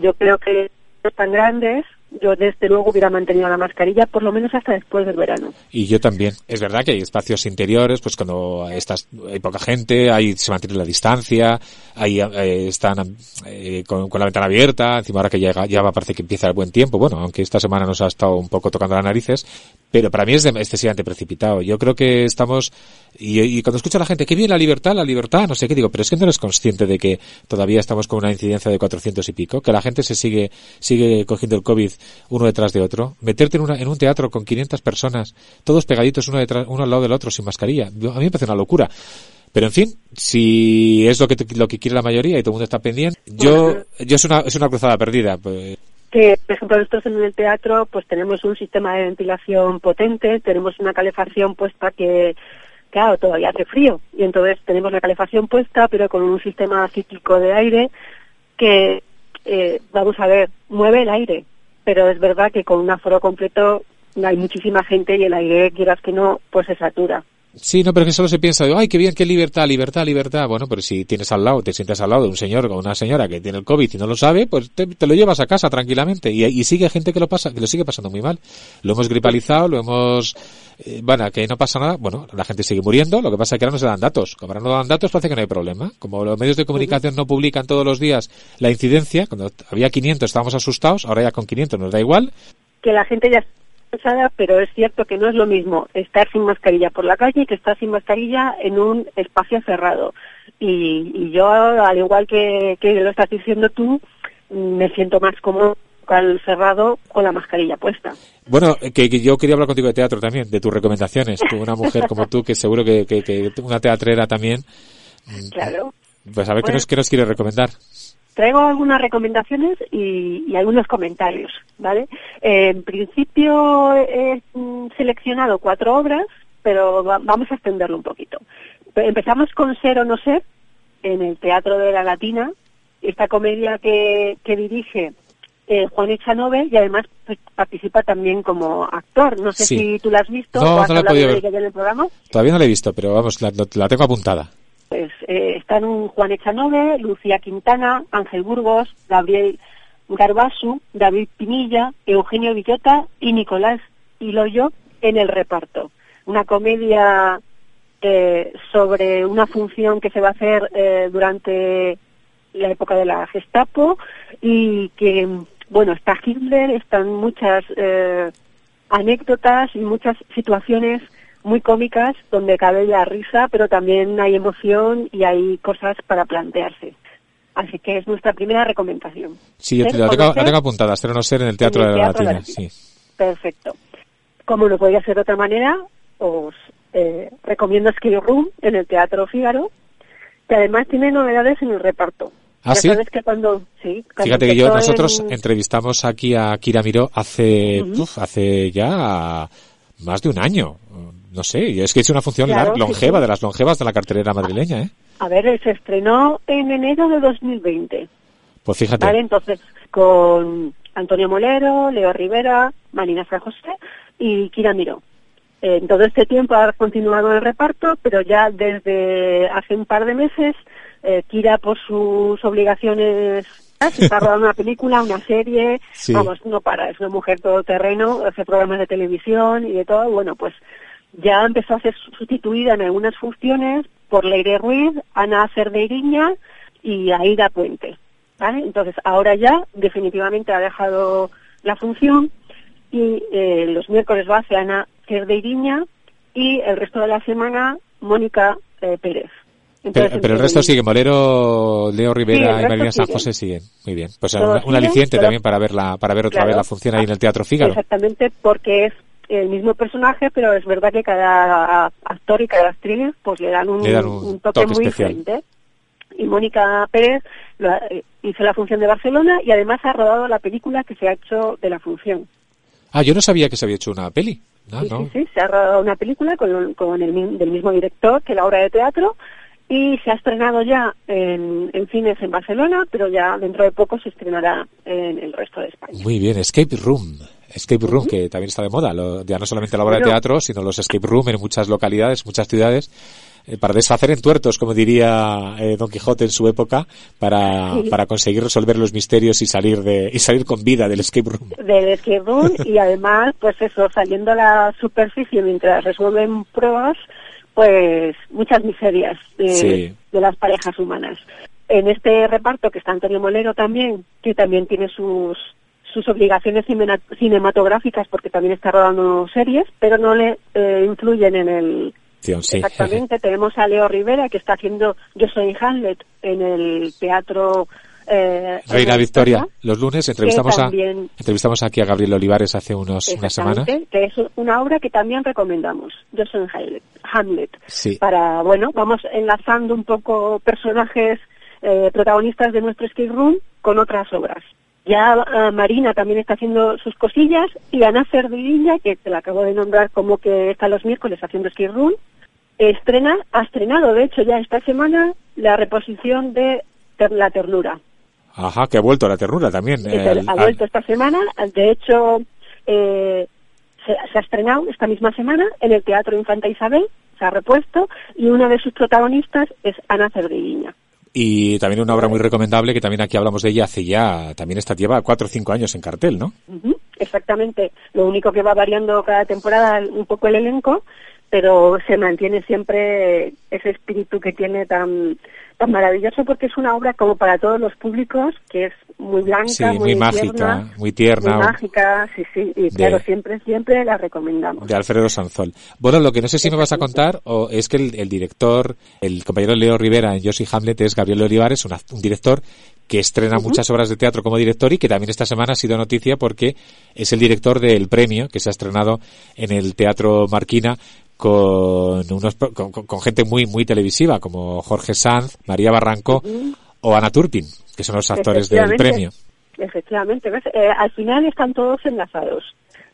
yo creo que tan grandes yo desde luego hubiera mantenido la mascarilla por lo menos hasta después del verano. Y yo también. Es verdad que hay espacios interiores, pues cuando estás, hay poca gente, ahí se mantiene la distancia, ahí eh, están eh, con, la ventana abierta, encima ahora que llega, ya parece que empieza el buen tiempo, bueno, aunque esta semana nos ha estado un poco tocando las narices, pero para mí es excesivamente precipitado. Yo creo que estamos, y, cuando escucho a la gente, que viene la libertad, la libertad, no sé qué digo, pero es que no eres consciente de que todavía estamos con una incidencia de 400 y pico, que la gente se sigue, sigue cogiendo el COVID uno detrás de otro. Meterte en, una, en un teatro con 500 personas, todos pegaditos uno, detrás, uno al lado del otro sin mascarilla. A mí me parece una locura. Pero en fin, si es lo que, te, lo que quiere la mayoría y todo el mundo está pendiente, yo, yo es una, es una cruzada perdida. Pues, que, por ejemplo, nosotros en el teatro pues tenemos un sistema de ventilación potente, tenemos una calefacción puesta que, claro, todavía hace frío y entonces tenemos la calefacción puesta pero con un sistema cíclico de aire que, eh, vamos a ver, mueve el aire, pero es verdad que con un aforo completo hay muchísima gente y el aire, quieras que no, pues se satura. Sí, no, pero que solo se piensa, ay, qué bien, qué libertad, libertad, libertad. Bueno, pero si tienes al lado, te sientas al lado de un señor o una señora que tiene el COVID y no lo sabe, pues te, lo llevas a casa tranquilamente. Y, y, sigue gente que lo pasa, que lo sigue pasando muy mal. Lo hemos gripalizado, lo hemos, eh, bueno, que no pasa nada. Bueno, la gente sigue muriendo, lo que pasa es que ahora no se dan datos. Como ahora no dan datos, parece que no hay problema. Como los medios de comunicación no publican todos los días la incidencia, cuando había 500 estábamos asustados, ahora ya con 500 nos da igual. Que la gente ya pero es cierto que no es lo mismo estar sin mascarilla por la calle que estar sin mascarilla en un espacio cerrado. Y, y yo, al igual que, que, lo estás diciendo tú, me siento más cómodo al cerrado con la mascarilla puesta. Bueno, que, que, yo quería hablar contigo de teatro también, de tus recomendaciones. Tú, una mujer como tú, que seguro que, que, que una teatrera también. Claro. Pues a ver bueno, qué, nos, qué nos quieres recomendar traigo algunas recomendaciones y, y algunos comentarios, ¿vale? Eh, en principio he seleccionado cuatro obras, pero va, vamos a extenderlo un poquito. Empezamos con Ser o No Ser, en el Teatro de la Latina, esta comedia que, que dirige eh, Juan Echanove y además pues, participa también como actor. No sé Sí. si tú la has visto No, o has no la he podido ver. en el programa. Todavía no la he visto, pero vamos, la, la tengo apuntada. Pues eh, están Juan Echanove, Lucía Quintana, Ángel Burgos, Gabriel Garbasu, David Pinilla, Eugenio Villota y Nicolás Iloyo en el reparto. Una comedia eh, sobre una función que se va a hacer eh, durante la época de la Gestapo y que, bueno, está Hitler, están muchas anécdotas y muchas situaciones muy cómicas donde cabe la risa, pero también hay emoción y hay cosas para plantearse. Así que es nuestra primera recomendación. Sí, yo ¿Ser la tengo, la apuntada, ser o no ser en el Teatro En el de la Teatro de la Latina. Sí. Perfecto. Como no podía ser de otra manera, os eh, recomiendo Skill Room en el Teatro Fígaro, que además tiene novedades en el reparto. ¿Ah, sí? sabes que cuando, sí, cuando Fíjate que yo, nosotros en- entrevistamos aquí a Kira Miró hace, uf, hace ya más de un año. No sé, es que es una función Claro, longeva, sí. de las longevas de la cartelera madrileña, ¿eh? A ver, se estrenó en enero de 2020. Pues fíjate. Vale, entonces, con Antonio Molero, Leo Rivera, Marina San José y Kira Miró. Eh, En todo este tiempo ha continuado el reparto, pero ya desde hace un par de meses, eh, Kira por sus obligaciones se está rodando una película, una serie, Sí. vamos, no para, es una mujer todoterreno, hace programas de televisión y de todo, bueno, pues ya empezó a ser sustituida en algunas funciones por Leire Ruiz, Ana Cerdeiriña y Aida Puente. ¿vale? Entonces, ahora ya definitivamente ha dejado la función y eh, los miércoles va hacia Ana Cerdeiriña y el resto de la semana Mónica eh, Pérez. Pero, Entonces, pero el resto sigue, Molero, Leo Rivera y María San. José siguen. Muy bien. Pues un, un aliciente pero- también para verla, para ver otra Claro. vez la función ahí en el Teatro Fígaro. Exactamente, porque es el mismo personaje, pero es verdad que cada actor y cada actriz pues le dan un, Le dan un toque, toque muy especial. diferente. Y Mónica Pérez lo eh, hizo la función de Barcelona y además ha rodado la película que se ha hecho de la función. Ah, yo no sabía que se había hecho una peli. Ah, sí, no. sí, sí, se ha rodado una película con, con el del mismo director que la obra de teatro y se ha estrenado ya en, en cines en Barcelona, pero ya dentro de poco se estrenará en el resto de España. Muy bien, Escape Room. Escape Room, que también está de moda. Lo- ya no solamente la obra de teatro, sino los escape room en muchas localidades, muchas ciudades, eh, para desfacer entuertos, como diría eh, Don Quijote en su época, para, Sí. para conseguir resolver los misterios y salir de y salir con vida del escape room. del escape room y además, pues eso, saliendo a la superficie mientras resuelven pruebas, pues muchas miserias de, Sí. de las parejas humanas. En este reparto que está Antonio Molero también, que también tiene sus sus obligaciones cinematográficas porque también está rodando series, pero no le eh, influyen en el sí. Exactamente, tenemos a Leo Rivera que está haciendo Yo soy Hamlet en el teatro eh, Reina Victoria, los lunes entrevistamos a entrevistamos aquí a Gabriel Olivares hace unos una semana. Que es una obra que también recomendamos, soy Hamlet. Sí. Para, bueno, vamos enlazando un poco personajes eh, protagonistas de nuestro escape room con otras obras. Ya eh, Marina también está haciendo sus cosillas y Ana Cerdeilla, que te la acabo de nombrar como que está los miércoles haciendo escape room, estrena, ha estrenado de hecho ya esta semana la reposición de La Ternura. Ajá, que ha vuelto a la ternura también. ha al- vuelto esta semana. De hecho, eh, se, se ha estrenado esta misma semana en el Teatro Infanta Isabel, se ha repuesto, y una de sus protagonistas es Ana Cerdeguiña. Y también una obra muy recomendable que también aquí hablamos de ella hace ya, también esta lleva cuatro o cinco años en cartel, ¿no? Exactamente. Lo único que va variando cada temporada un poco el elenco, pero se mantiene siempre ese espíritu que tiene tan tan maravilloso porque es una obra como para todos los públicos que es muy blanca, Sí, muy, muy mágica, tierna, muy tierna. muy mágica, sí, sí, y De- claro, siempre, siempre la recomendamos. De Alfredo Sanzol. Bueno, lo que no sé si me vas a contar o es que el, el director, el compañero Leo Rivera en Josie Hamlet es Gabriel Olivares, un, act- un director que estrena muchas obras de teatro como director y que también esta semana ha sido noticia porque es el director del premio que se ha estrenado en el Teatro Marquina con unos con, con- gente muy muy televisiva como Jorge Sanz, María Barranco o Ana Turpin, que son los actores del premio. Efectivamente, ¿ves? Eh, al final están todos enlazados.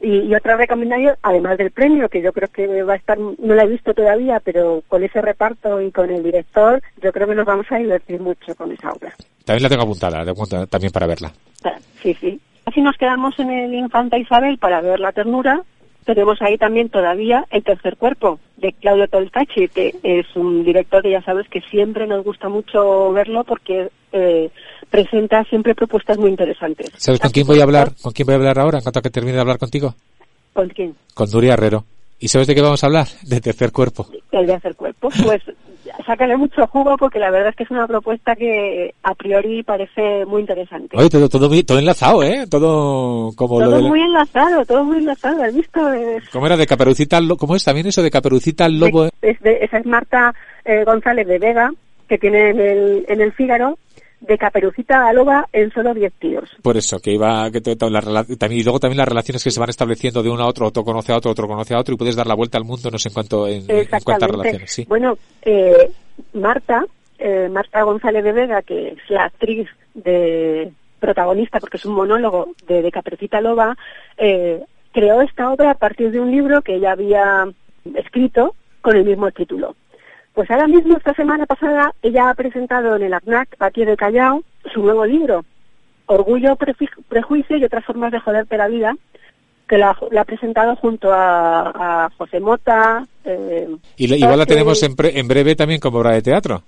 Y, y otra recomendación, además del premio, que yo creo que va a estar, no la he visto todavía, pero con ese reparto y con el director, yo creo que nos vamos a divertir mucho con esa obra. También la tengo apuntada, la tengo apuntada también para verla. Ah, Sí, sí. Así nos quedamos en el Infanta Isabel para ver la ternura. Tenemos ahí también todavía el tercer cuerpo de Claudio Toltachi, que es un director que ya sabes que siempre nos gusta mucho verlo porque eh, presenta siempre propuestas muy interesantes. ¿Sabes con quién voy a hablar? ¿Con quién voy a hablar ahora en cuanto a que termine de hablar contigo? ¿Con quién? Con Nuria Herrero. ¿Y sabes de qué vamos a hablar? De tercer cuerpo. El de hacer cuerpo. Pues sácale mucho jugo porque la verdad es que es una propuesta que a priori parece muy interesante. Oye, todo, todo, muy- todo enlazado, ¿eh? Todo como lo todo de... muy enlazado, todo muy enlazado. ¿Has visto? ¿Cómo era de Caperucita al Lobo? ¿Cómo es también eso de Caperucita al Lobo? es de- esa es Marta eh, González de Vega, que tiene en el, en el Fígaro, de Caperucita a Loba en solo 10 tíos. Por eso, que iba... Que la también, y luego también las relaciones que se van estableciendo de uno a otro, otro conoce a otro, otro conoce a otro, y puedes dar la vuelta al mundo, no sé en cuanto en, en cuántas relaciones, sí. Bueno, eh, Marta eh, Marta González de Vega, que es la actriz de protagonista, porque es un monólogo de, de Caperucita Loba, eh, creó esta obra a partir de un libro que ella había escrito con el mismo título. Pues ahora mismo, esta semana pasada, ella ha presentado en el ACNAC, aquí de Callao, su nuevo libro, Orgullo, Prejuicio y otras formas de joderte la vida, que la, la ha presentado junto a, a José Mota. eh, Y la- igual la tenemos en, pre- en breve también como obra de teatro.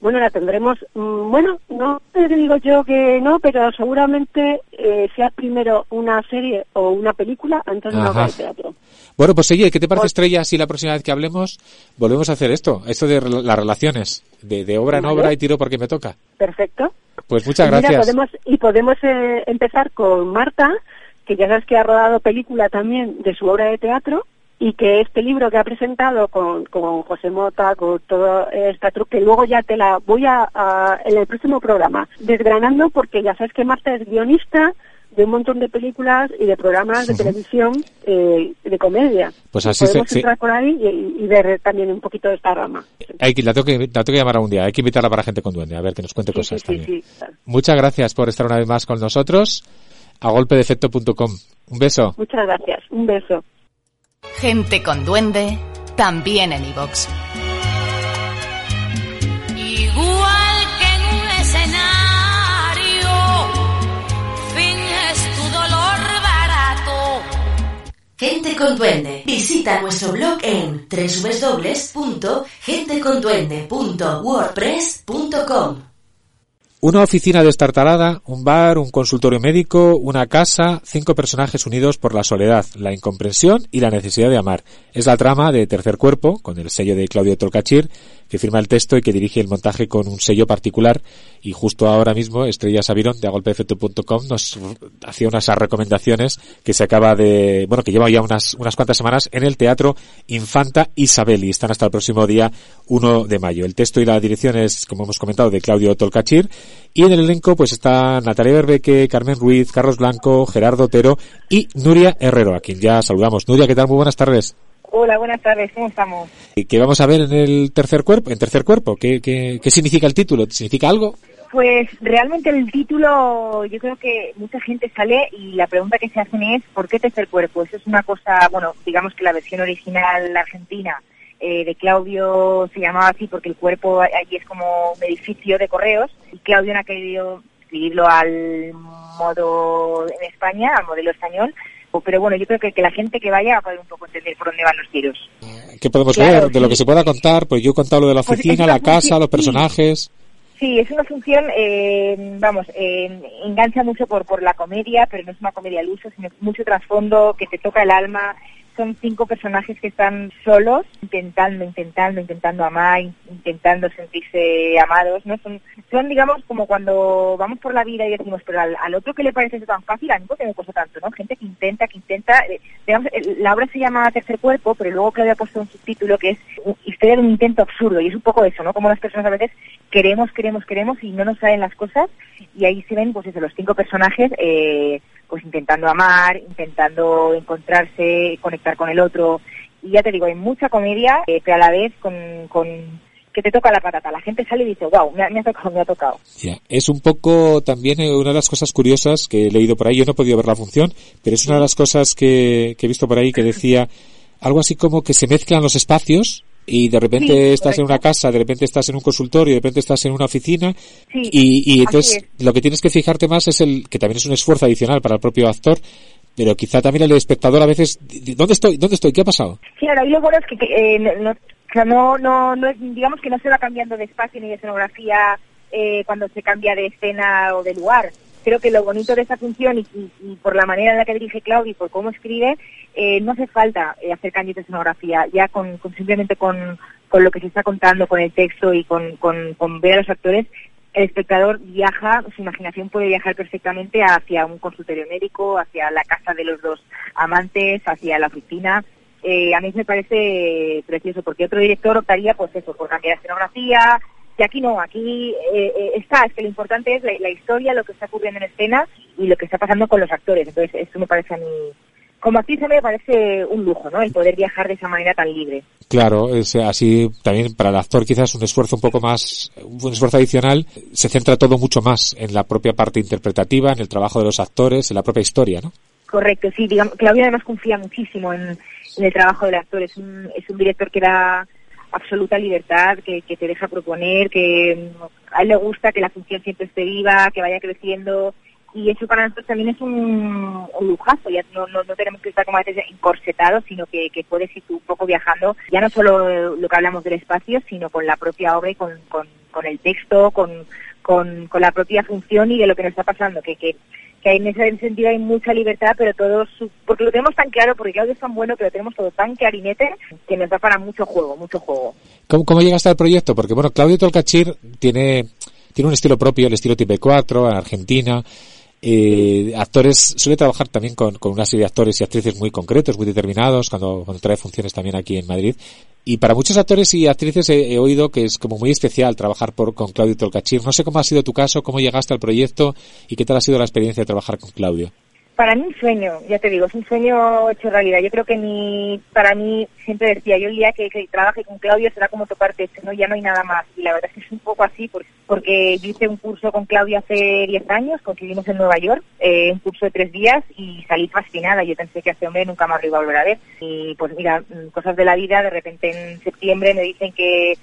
Bueno, la tendremos, mm, bueno, no te digo yo que no, pero seguramente eh, sea primero una serie o una película antes de una obra de teatro. Bueno, pues oye, ¿qué te parece, Estrella, si la próxima vez que hablemos volvemos a hacer esto? Esto de las relaciones, de, de obra en Vale. obra y tiro porque me toca. Perfecto. Pues muchas Y mira, gracias. podemos, y podemos eh, empezar con Marta, que ya sabes que ha rodado película también de su obra de teatro y que este libro que ha presentado con, con José Mota, con toda esta truque, que luego ya te la voy a, a- en el próximo programa desgranando porque ya sabes que Marta es guionista de un montón de películas y de programas de televisión eh, de comedia. Pues así se- Podemos sí. entrar por ahí y, y ver también un poquito de esta rama. Hay que, la, tengo que, la tengo que llamar algún día. Hay que invitarla para gente con duende, a ver que nos cuente Sí, cosas sí, también. Muchas gracias por estar una vez más con nosotros. A golpedefecto.com. Un beso. Muchas gracias. Un beso. Gente con duende, también en iVox. Igual que en un escenario, finges tu dolor barato. Gente con Duende. Visita nuestro blog en www.genteconduende.wordpress.com. Una oficina destartalada, un bar, un consultorio médico, una casa, cinco personajes unidos por la soledad, la incomprensión y la necesidad de amar. Es la trama de Tercer Cuerpo, con el sello de Claudio Tolcachir, que firma el texto y que dirige el montaje con un sello particular. Y justo ahora mismo, Estrella Sabirón de agolpefecto.com nos hacía unas recomendaciones que se acaba de, bueno, que lleva ya unas, unas cuantas semanas en el Teatro Infanta Isabel y están hasta el próximo día 1 de mayo. El texto y la dirección es, como hemos comentado, de Claudio Tolcachir y en el elenco pues está Natalia Berbeque, Carmen Ruiz, Carlos Blanco, Gerardo Otero y Nuria Herrero, a quien ya saludamos. Nuria, ¿qué tal? Muy buenas tardes. Hola, buenas tardes, ¿cómo estamos? ¿Y ¿Qué vamos a ver en el tercer cuerpo? En tercer cuerpo, ¿qué, qué, qué significa el título? ¿Significa algo? Pues realmente el título, yo creo que mucha gente sale y la pregunta que se hacen es ¿por qué tercer cuerpo? Eso es una cosa, bueno, digamos que la versión original argentina eh, de Claudio se llamaba así porque el cuerpo allí es como un edificio de correos y Claudio no ha querido escribirlo al modo en España, al modelo español, pero bueno, yo creo que, que la gente que vaya va a poder un poco entender por dónde van los tiros. ¿Qué podemos Claro, ver de lo que se pueda contar? Pues yo he contado lo de la Pues es oficina, una la casa, los personajes. Sí, es una función, eh, vamos, eh, engancha mucho por, por la comedia, pero no es una comedia al uso, sino mucho trasfondo que te toca el alma. Son cinco personajes que están solos, intentando, intentando, intentando amar, in- intentando sentirse amados, ¿no? Son, son, digamos, como cuando vamos por la vida y decimos, pero al, otro que le parece eso tan fácil, a mí porque me cuesta tanto, ¿no? Gente que intenta, que intenta, eh, la obra se llama Tercer Cuerpo, pero luego Claudia ha puesto un subtítulo que es Historia de un intento absurdo, y es un poco eso, ¿no? Como las personas a veces queremos, queremos, queremos y no nos salen las cosas, y ahí se ven, pues eso, los cinco personajes, eh, pues intentando amar, intentando encontrarse, conectar con el otro, y ya te digo, hay mucha comedia, eh, pero a la vez con, con que te toca la patata. La gente sale y dice, wow, me ha, me ha tocado, me ha tocado. Ya. Es un poco también eh, una de las cosas curiosas que he leído por ahí. Yo no he podido ver la función, pero es una de las cosas que, que he visto por ahí que decía algo así como que se mezclan los espacios y de repente Sí, estás en una casa, de repente estás en un consultorio, de repente estás en una oficina Sí, y, y entonces lo que tienes que fijarte más es el que también es un esfuerzo adicional para el propio actor, pero quizá también el espectador a veces ¿dónde estoy? ¿Dónde estoy? ¿Qué ha pasado? Claro, y lo bueno es que, que, eh, no, no, no, no digamos que no se va cambiando de espacio ni de escenografía eh, cuando se cambia de escena o de lugar. Creo que lo bonito de esta función y, y- y por la manera en la que dirige Claudia y por cómo escribe, eh, no hace falta eh, hacer cambios de escenografía, ya con, simplemente con, con lo que se está contando, con el texto y con, con, ver a los actores, el espectador viaja, su imaginación puede viajar perfectamente hacia un consultorio médico, hacia la casa de los dos amantes, hacia la oficina. Eh, a mí me parece precioso porque otro director optaría, pues eso, por cambiar escenografía. Y aquí no, aquí eh, eh, está, es que lo importante es la, historia, lo que está ocurriendo en escena y lo que está pasando con los actores. Entonces, esto me parece a mí como actriz a mí me parece un lujo, ¿no? El poder viajar de esa manera tan libre. Claro, es así también para el actor quizás un esfuerzo un poco más, un esfuerzo adicional, se centra todo mucho más en la propia parte interpretativa, en el trabajo de los actores, en la propia historia, ¿no? Correcto, sí, digamos, Claudia además confía muchísimo en, en el trabajo del actor, es un, es un director que da absoluta libertad, que, que te deja proponer, que a él le gusta que la función siempre esté viva, que vaya creciendo, y eso para nosotros también es un, un lujazo, ya no, no, tenemos que estar como a veces encorsetados, sino que, que puedes ir tú un poco viajando, ya no solo lo que hablamos del espacio, sino con la propia obra y con, el texto, con, con, la propia función y de lo que nos está pasando, que, que, que en ese sentido hay mucha libertad, pero todo, su- porque lo tenemos tan claro, porque Claudio es tan bueno, lo tenemos todo tan clarinete, que nos da para mucho juego, mucho juego. ¿Cómo, cómo llegaste al proyecto? Porque bueno, Claudio Tolcachir tiene, tiene un estilo propio, el estilo Type 4 en Argentina. Eh, actores, suele trabajar también con, con una serie de actores y actrices muy concretos, muy determinados, cuando, trae funciones también aquí en Madrid. Y para muchos actores y actrices he, he oído que es como muy especial trabajar por, con Claudio Tolcachir. No sé cómo ha sido tu caso, cómo llegaste al proyecto y qué tal ha sido la experiencia de trabajar con Claudio. Para mí un sueño, ya te digo, es un sueño hecho realidad. Yo creo que ni, para mí, siempre decía, yo el día que, trabaje con Claudio será como tocar techo, ¿no? Ya no hay nada más. Y la verdad es que es un poco así, por- porque hice un curso con Claudio hace 10 años, coincidimos en Nueva York, eh, un curso de tres días y salí fascinada. Yo pensé que a este hombre nunca más lo iba a volver a ver. Y pues mira, mm, cosas de la vida, de repente en septiembre me dicen que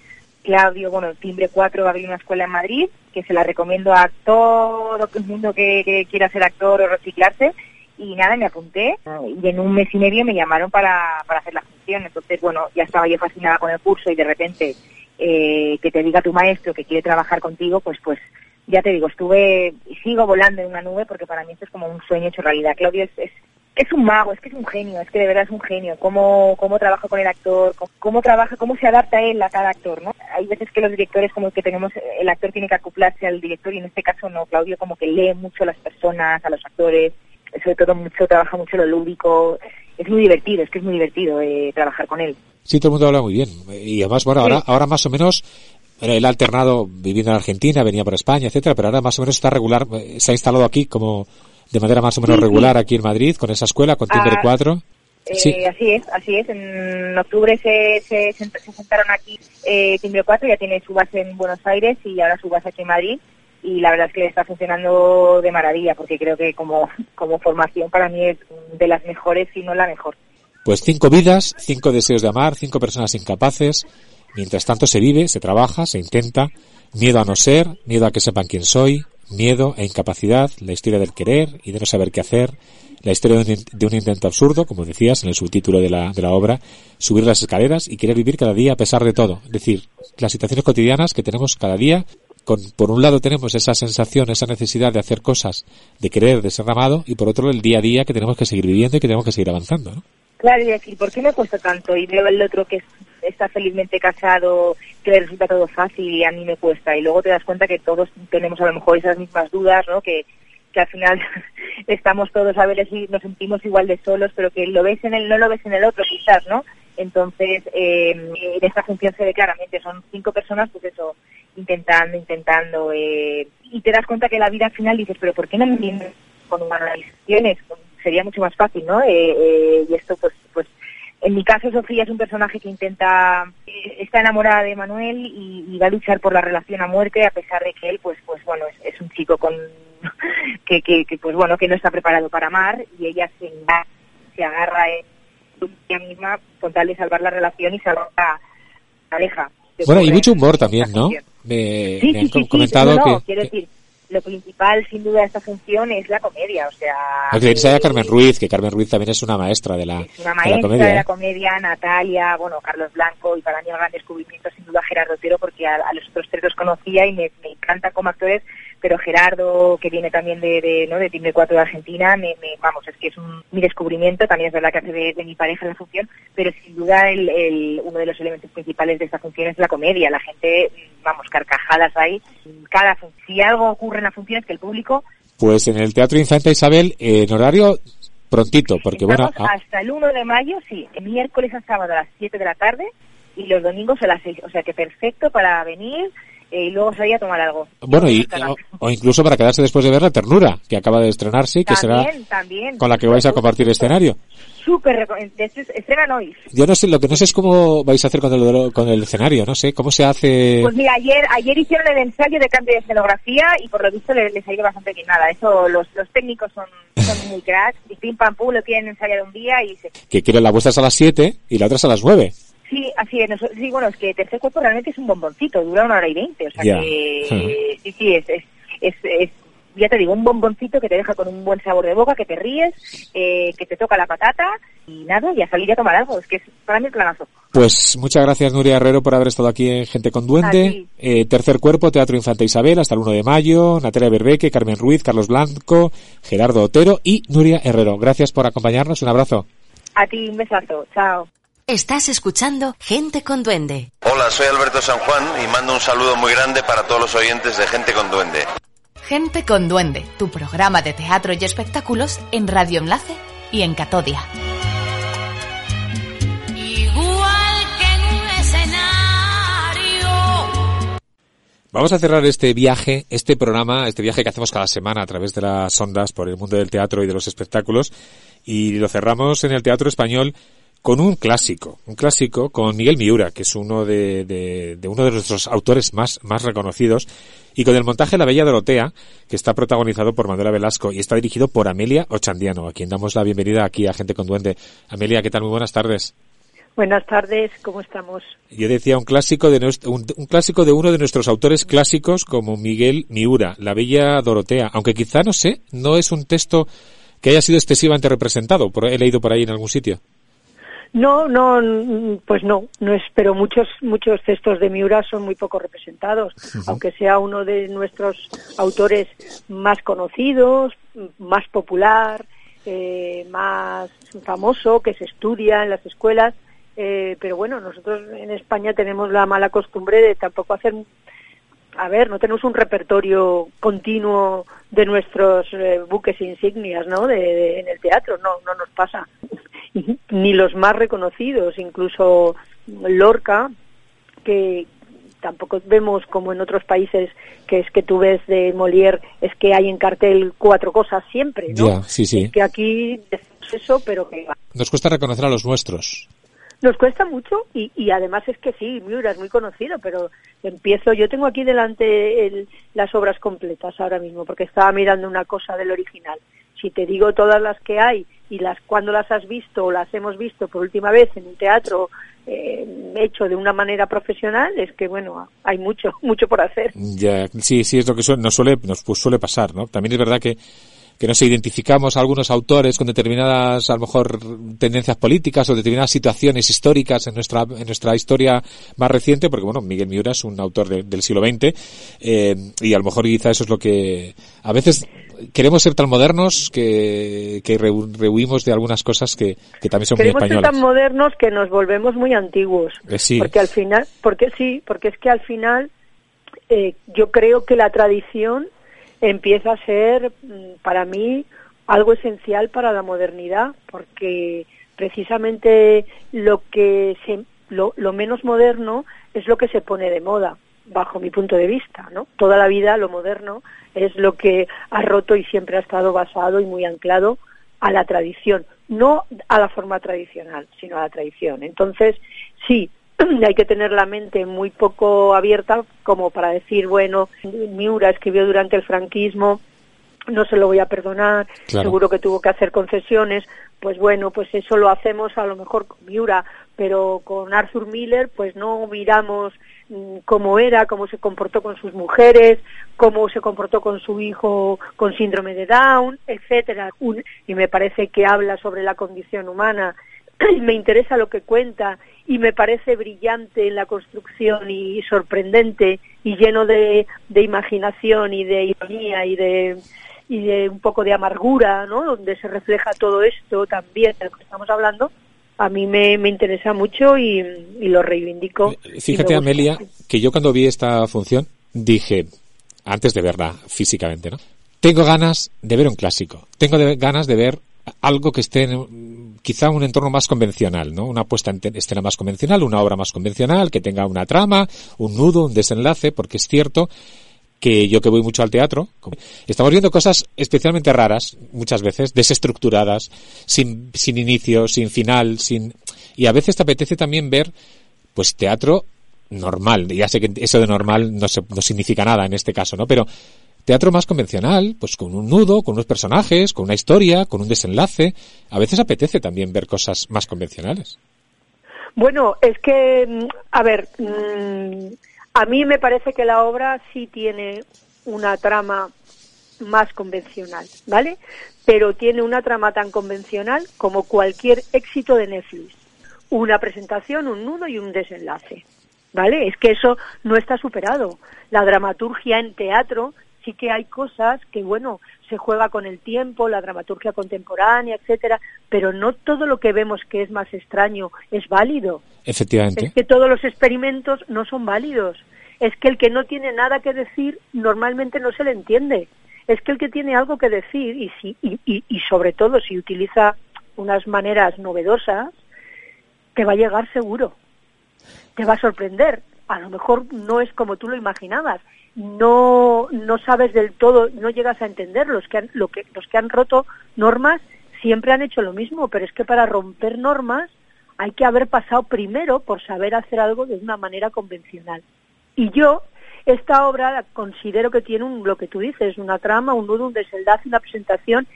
Claudio, bueno, Timbre 4 va a abrir una escuela en Madrid, que se la recomiendo a todo el mundo que quiera ser actor o reciclarse. Y nada, me apunté y en un mes y medio me llamaron para, para hacer la función. Entonces, bueno, ya estaba yo fascinada con el curso y de repente eh, que te diga tu maestro que quiere trabajar contigo, pues pues ya te digo, estuve y sigo volando en una nube porque para mí esto es como un sueño hecho realidad. Claudio es, es, es un mago, es que es un genio, es que de verdad es un genio. Cómo, cómo trabaja con el actor, cómo, cómo trabaja, cómo se adapta él a cada actor, ¿no? Hay veces que los directores como que tenemos, el actor tiene que acoplarse al director y en este caso no, Claudio como que lee mucho a las personas, a los actores, sobre todo mucho, trabaja mucho lo lúdico. Es muy divertido, es que es muy divertido eh, trabajar con él. Sí, todo el mundo habla muy bien. Y además, bueno, ahora, ahora más o menos, bueno, él ha alternado viviendo en Argentina, venía por España, etcétera, pero ahora más o menos está regular, eh, se ha instalado aquí como de manera más o menos Sí, sí. regular aquí en Madrid, con esa escuela, con Timber Ah, 4. Eh, Sí. Así es, así es. En octubre se, se, se sentaron aquí eh, Timbre 4, ya tiene su base en Buenos Aires y ahora su base aquí en Madrid. Y la verdad es que le está funcionando de maravilla, porque creo que como, como formación para mí es de las mejores, si no la mejor. Pues cinco vidas, cinco deseos de amar, cinco personas incapaces. Mientras tanto se vive, se trabaja, se intenta. Miedo a no ser, miedo a que sepan quién soy, miedo e incapacidad, la historia del querer y de no saber qué hacer, la historia de un, de un intento absurdo, como decías en el subtítulo de la, de la obra, subir las escaleras y querer vivir cada día a pesar de todo. Es decir, las situaciones cotidianas que tenemos cada día, con, por un lado tenemos esa sensación, esa necesidad de hacer cosas, de querer, de ser amado, y por otro el día a día que tenemos que seguir viviendo y que tenemos que seguir avanzando. ¿no? Claro, y decir, ¿por qué me cuesta tanto? Y veo el otro que es- está felizmente casado, que le resulta todo fácil y a mí me cuesta. Y luego te das cuenta que todos tenemos a lo mejor esas mismas dudas, ¿no? Que, que al final estamos todos a ver si nos sentimos igual de solos, pero que lo ves en el, no lo ves en el otro quizás, ¿no? Entonces, eh, en esta función se ve claramente, son cinco personas, pues eso, intentando, intentando, eh, y te das cuenta que la vida al final dices, pero ¿por qué no me entiendes con humanizaciones? Sería mucho más fácil, ¿no? Eh, eh, y esto, pues, pues, en mi caso, Sofía es un personaje que intenta, está enamorada de Manuel y, va a luchar por la relación a muerte, a pesar de que él, pues, pues bueno, es, un chico con, que, que, pues bueno, que no está preparado para amar y ella se, se agarra en ella misma con tal de salvar la relación y salvar a la pareja. Bueno, y mucho humor también, ¿no? Me, Sí, me sí, han sí, comentado no, no, que, quiero decir, lo principal sin duda de esta función es la comedia, o sea... Hay que irse a eh, Carmen Ruiz, que Carmen Ruiz también es una maestra de la, una de la maestra comedia. de ¿eh? la comedia, Natalia, bueno, Carlos Blanco, y para mí el gran descubrimiento sin duda Gerardo Otero, porque a, a los otros tres los conocía y me, me encantan como actores, pero Gerardo, que viene también de, de, ¿no? de Timbre 4 de Argentina, me, me- vamos, es que es un, mi descubrimiento, también es verdad que hace de, de mi pareja la función, pero sin duda el, el- uno de los elementos principales de esta función es la comedia, la gente, vamos, carcajadas ahí, cada si algo ocurre en la función es que el público Pues en el Teatro Infanta Isabel, en horario prontito, porque bueno, ah, hasta el 1 de mayo, sí, el miércoles a sábado a las 7 de la tarde y los domingos a las 6. O sea que perfecto para venir y luego salía a tomar algo. Bueno, y, o, o incluso para quedarse después de ver La Ternura, que acaba de estrenarse que será También, con la que vais a compartir escenario. Súper, estrenan hoy. Yo no sé, lo que no sé es cómo vais a hacer con el, con el escenario, no sé, cómo se hace... Pues mira, ayer ayer hicieron el ensayo de cambio de escenografía y por lo visto les, les ha ido bastante bien. Nada, eso los, los técnicos son, son muy cracks y pim pam pum lo quieren ensayar un día y se... Que quieren la vuestra es a las 7 y la otra es a las 9. Sí, así es. Sí, bueno, es que Tercer Cuerpo realmente es un bomboncito, dura una hora y veinte. O sea que, sí, sí, es, es, es, es- ya te digo, un bomboncito que te deja con un buen sabor de boca, que te ríes, eh, que te toca la patata y nada, y a salir a tomar algo. Es que es para mí el planazo. Pues muchas gracias Nuria Herrero por haber estado aquí en Gente con Duende. Eh, tercer Cuerpo, Teatro Infanta Isabel, hasta el 1 de mayo. Natalia Berbeque, Carmen Ruiz, Carlos Blanco, Gerardo Otero y Nuria Herrero. Gracias por acompañarnos. Un abrazo. A ti un besazo. Chao. Estás escuchando Gente con Duende. Hola, soy Alberto San Juan y mando un saludo muy grande para todos los oyentes de Gente con Duende. Gente con Duende, tu programa de teatro y espectáculos en Radio Enlace y en Catodia. Igual que en un escenario. Vamos a cerrar este viaje, este programa, este viaje que hacemos cada semana a través de las ondas por el mundo del teatro y de los espectáculos. Y lo cerramos en el teatro español con un clásico, un clásico con Miguel Miura, que es uno de, de- de uno de nuestros autores más, más reconocidos, y con el montaje La Bella Dorotea, que está protagonizado por Manuela Velasco y está dirigido por Amelia Ochandiano, a quien damos la bienvenida aquí a Gente con Duende. Amelia, ¿qué tal? Muy buenas tardes. Buenas tardes, ¿cómo estamos? Yo decía un clásico de nuestro, un, un clásico de uno de nuestros autores clásicos como Miguel Miura, La Bella Dorotea, aunque quizá no sé, no es un texto que haya sido excesivamente representado, por, he leído por ahí en algún sitio. No, no, pues no, no es, pero muchos, muchos textos de Miura son muy poco representados, aunque sea uno de nuestros autores más conocidos, más popular, eh, más famoso, que se estudia en las escuelas, eh, pero bueno, nosotros en España tenemos la mala costumbre de tampoco hacer a ver, no tenemos un repertorio continuo de nuestros eh, buques insignias, ¿no? De, de- en el teatro, no, no nos pasa. Ni los más reconocidos, incluso Lorca, que tampoco vemos como en otros países, que es que tú ves de Molière, es que hay en cartel cuatro cosas siempre, ¿no? Ya, sí, sí. Es que aquí decimos eso, pero que va. Nos cuesta reconocer a los nuestros. Nos cuesta mucho y, y además es que sí, Miura es muy conocido, pero empiezo, yo tengo aquí delante el- las obras completas ahora mismo, porque estaba mirando una cosa del original. Si te digo todas las que hay y las cuando las has visto o las hemos visto por última vez en un teatro eh, hecho de una manera profesional, es que bueno, hay mucho, mucho por hacer. Ya, sí, sí, es lo que suele, nos suele, nos pues, suele pasar, ¿no? También es verdad que, que nos identificamos a algunos autores con determinadas, a lo mejor, tendencias políticas o determinadas situaciones históricas en nuestra, en nuestra historia más reciente, porque bueno, Miguel Miura es un autor de- del siglo XX, eh, y a lo mejor quizá eso es lo que, a veces queremos ser tan modernos que, que rehu- rehuimos de algunas cosas que, que también son muy Queremos ser españolas. tan modernos que nos volvemos muy antiguos. Eh, sí. Porque al final, porque sí, porque es que al final eh, yo creo que la tradición empieza a ser mm, para mí algo esencial para la modernidad, porque precisamente lo que se, lo, lo menos moderno es lo que se pone de moda, bajo mi punto de vista, ¿no? Toda la vida lo moderno es lo que ha roto y siempre ha estado basado y muy anclado a la tradición, no a la forma tradicional, sino a la tradición. Entonces, sí, hay que tener la mente muy poco abierta como para decir, bueno, Miura escribió durante el franquismo, no se lo voy a perdonar, Claro. seguro que tuvo que hacer concesiones, pues bueno, pues eso lo hacemos a lo mejor con Miura, pero con Arthur Miller pues no miramos mm, cómo era, cómo se comportó con sus mujeres, cómo se comportó con su hijo con síndrome de Down, etcétera. Y me parece que habla sobre la condición humana. Me interesa lo que cuenta y me parece brillante en la construcción y sorprendente y lleno de, de imaginación y de ironía y de y de un poco de amargura, ¿no? Donde se refleja todo esto también de lo que estamos hablando. A mí me, me interesa mucho y, y lo reivindico. y Fíjate. Amelia, que yo cuando vi esta función dije, antes de verla físicamente, ¿no? Tengo ganas de ver un clásico. Tengo de- ganas de ver algo que esté, en- quizá un entorno más convencional, ¿no? Una puesta en escena más convencional, una obra más convencional, que tenga una trama, un nudo, un desenlace, porque es cierto que yo que voy mucho al teatro, estamos viendo cosas especialmente raras, muchas veces, desestructuradas, sin, sin inicio, sin final, sin, y a veces te apetece también ver, pues teatro normal. Ya sé que eso de normal no, se, no significa nada en este caso, ¿no? Pero teatro más convencional, pues con un nudo, con unos personajes, con una historia, con un desenlace. A veces apetece también ver cosas más convencionales. Bueno, es que, mm, a ver, mm, a mí me parece que la obra sí tiene una trama más convencional, ¿vale? Pero tiene una trama tan convencional como cualquier éxito de Netflix. Una presentación, un nudo y un desenlace. ¿vale? Es que eso no está superado. La dramaturgia en teatro sí que hay cosas que, bueno, se juega con el tiempo, la dramaturgia contemporánea, etcétera, pero no todo lo que vemos que es más extraño es válido. Efectivamente. Es que todos los experimentos no son válidos. Es que el que no tiene nada que decir normalmente no se le entiende. Es que el que tiene algo que decir y, si, y, y, y sobre todo si utiliza unas maneras novedosas, te va a llegar seguro te va a sorprender. A lo mejor no es como tú lo imaginabas. No, no sabes del todo, no llegas a entender. Los que, han, lo que, los que han roto normas siempre han hecho lo mismo, pero es que para romper normas hay que haber pasado primero por saber hacer algo de una manera convencional. Y yo, esta obra considero que tiene un, lo que tú dices, una trama, un nudo, un desenlace, una presentación,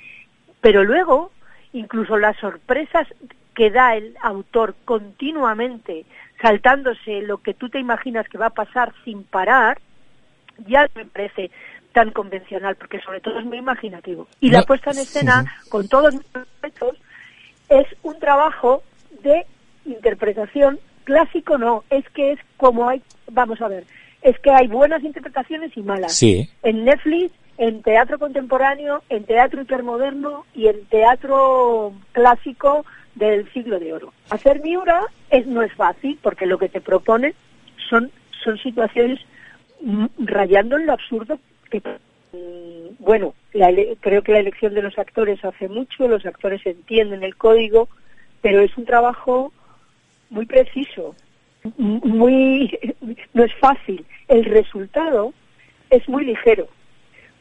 pero luego, incluso las sorpresas que da el autor continuamente saltándose lo que tú te imaginas que va a pasar sin parar, ya me parece tan convencional, porque sobre todo es muy imaginativo. Y la puesta en escena, con todos mis respetos, es un trabajo de interpretación clásico, no, es que es como hay, vamos a ver, es que hay buenas interpretaciones y malas. Sí. En Netflix, en teatro contemporáneo, en teatro hipermoderno y en teatro clásico del siglo de oro. Hacer Miura es, no es fácil porque lo que te propone son, son situaciones rayando en lo absurdo que mm, bueno, creo que la elección de los actores hace mucho, los actores entienden el código, pero es un trabajo muy preciso, muy no es fácil. El resultado es muy ligero,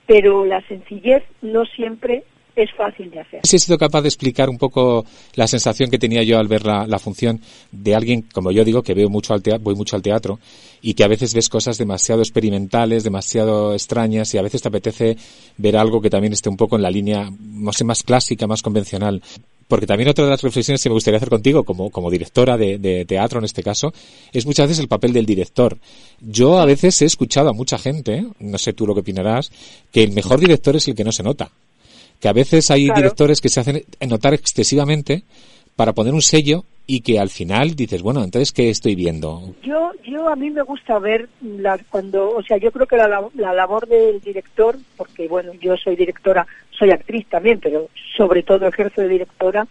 pero la sencillez no siempre es fácil de hacer. He sido capaz de explicar un poco la sensación que tenía yo al ver la, función de alguien, como yo digo, que veo mucho al teatro, voy mucho al teatro y que a veces ves cosas demasiado experimentales, demasiado extrañas y a veces te apetece ver algo que también esté un poco en la línea, no sé, más clásica, más convencional. Porque también otra de las reflexiones que me gustaría hacer contigo, como, como directora de teatro en este caso, es muchas veces el papel del director. Yo a veces he escuchado a mucha gente, no sé tú lo que opinarás, que el mejor director es el que no se nota que a veces hay Claro. directores que se hacen notar excesivamente para poner un sello y que al final dices, bueno, entonces, ¿qué estoy viendo? Yo, yo a mí me gusta ver la, cuando, o sea, yo creo que la, la labor del director, porque bueno, yo soy directora, soy actriz también, pero sobre todo ejerzo de directora,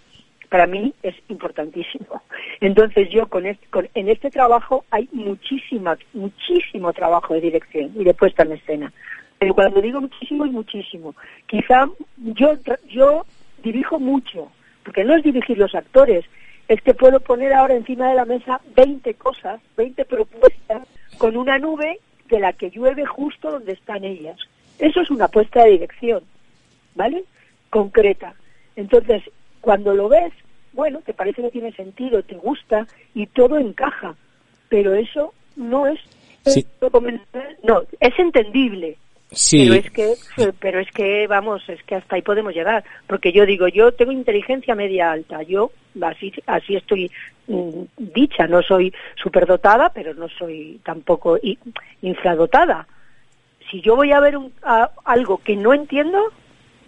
para mí es importantísimo. Entonces yo con este, con- en este trabajo hay muchísima, muchísimo trabajo de dirección y de puesta en escena. Pero cuando digo muchísimo es muchísimo. Quizá yo, yo dirijo mucho, porque no es dirigir los actores, es que puedo poner ahora encima de la mesa 20 cosas, 20 propuestas, con una nube de la que llueve justo donde están ellas. Eso es una puesta de dirección, ¿vale? Concreta. Entonces, cuando lo ves, bueno, te parece que tiene sentido, te gusta y todo encaja, pero eso no es Sí. no, es entendible, Pero es que, pero es que, vamos, es que hasta ahí podemos llegar. Porque yo digo, yo tengo inteligencia media alta. Yo así, así estoy mm, dicha. No soy superdotada, pero no soy tampoco infradotada. Si yo voy a ver un- a- algo que no entiendo,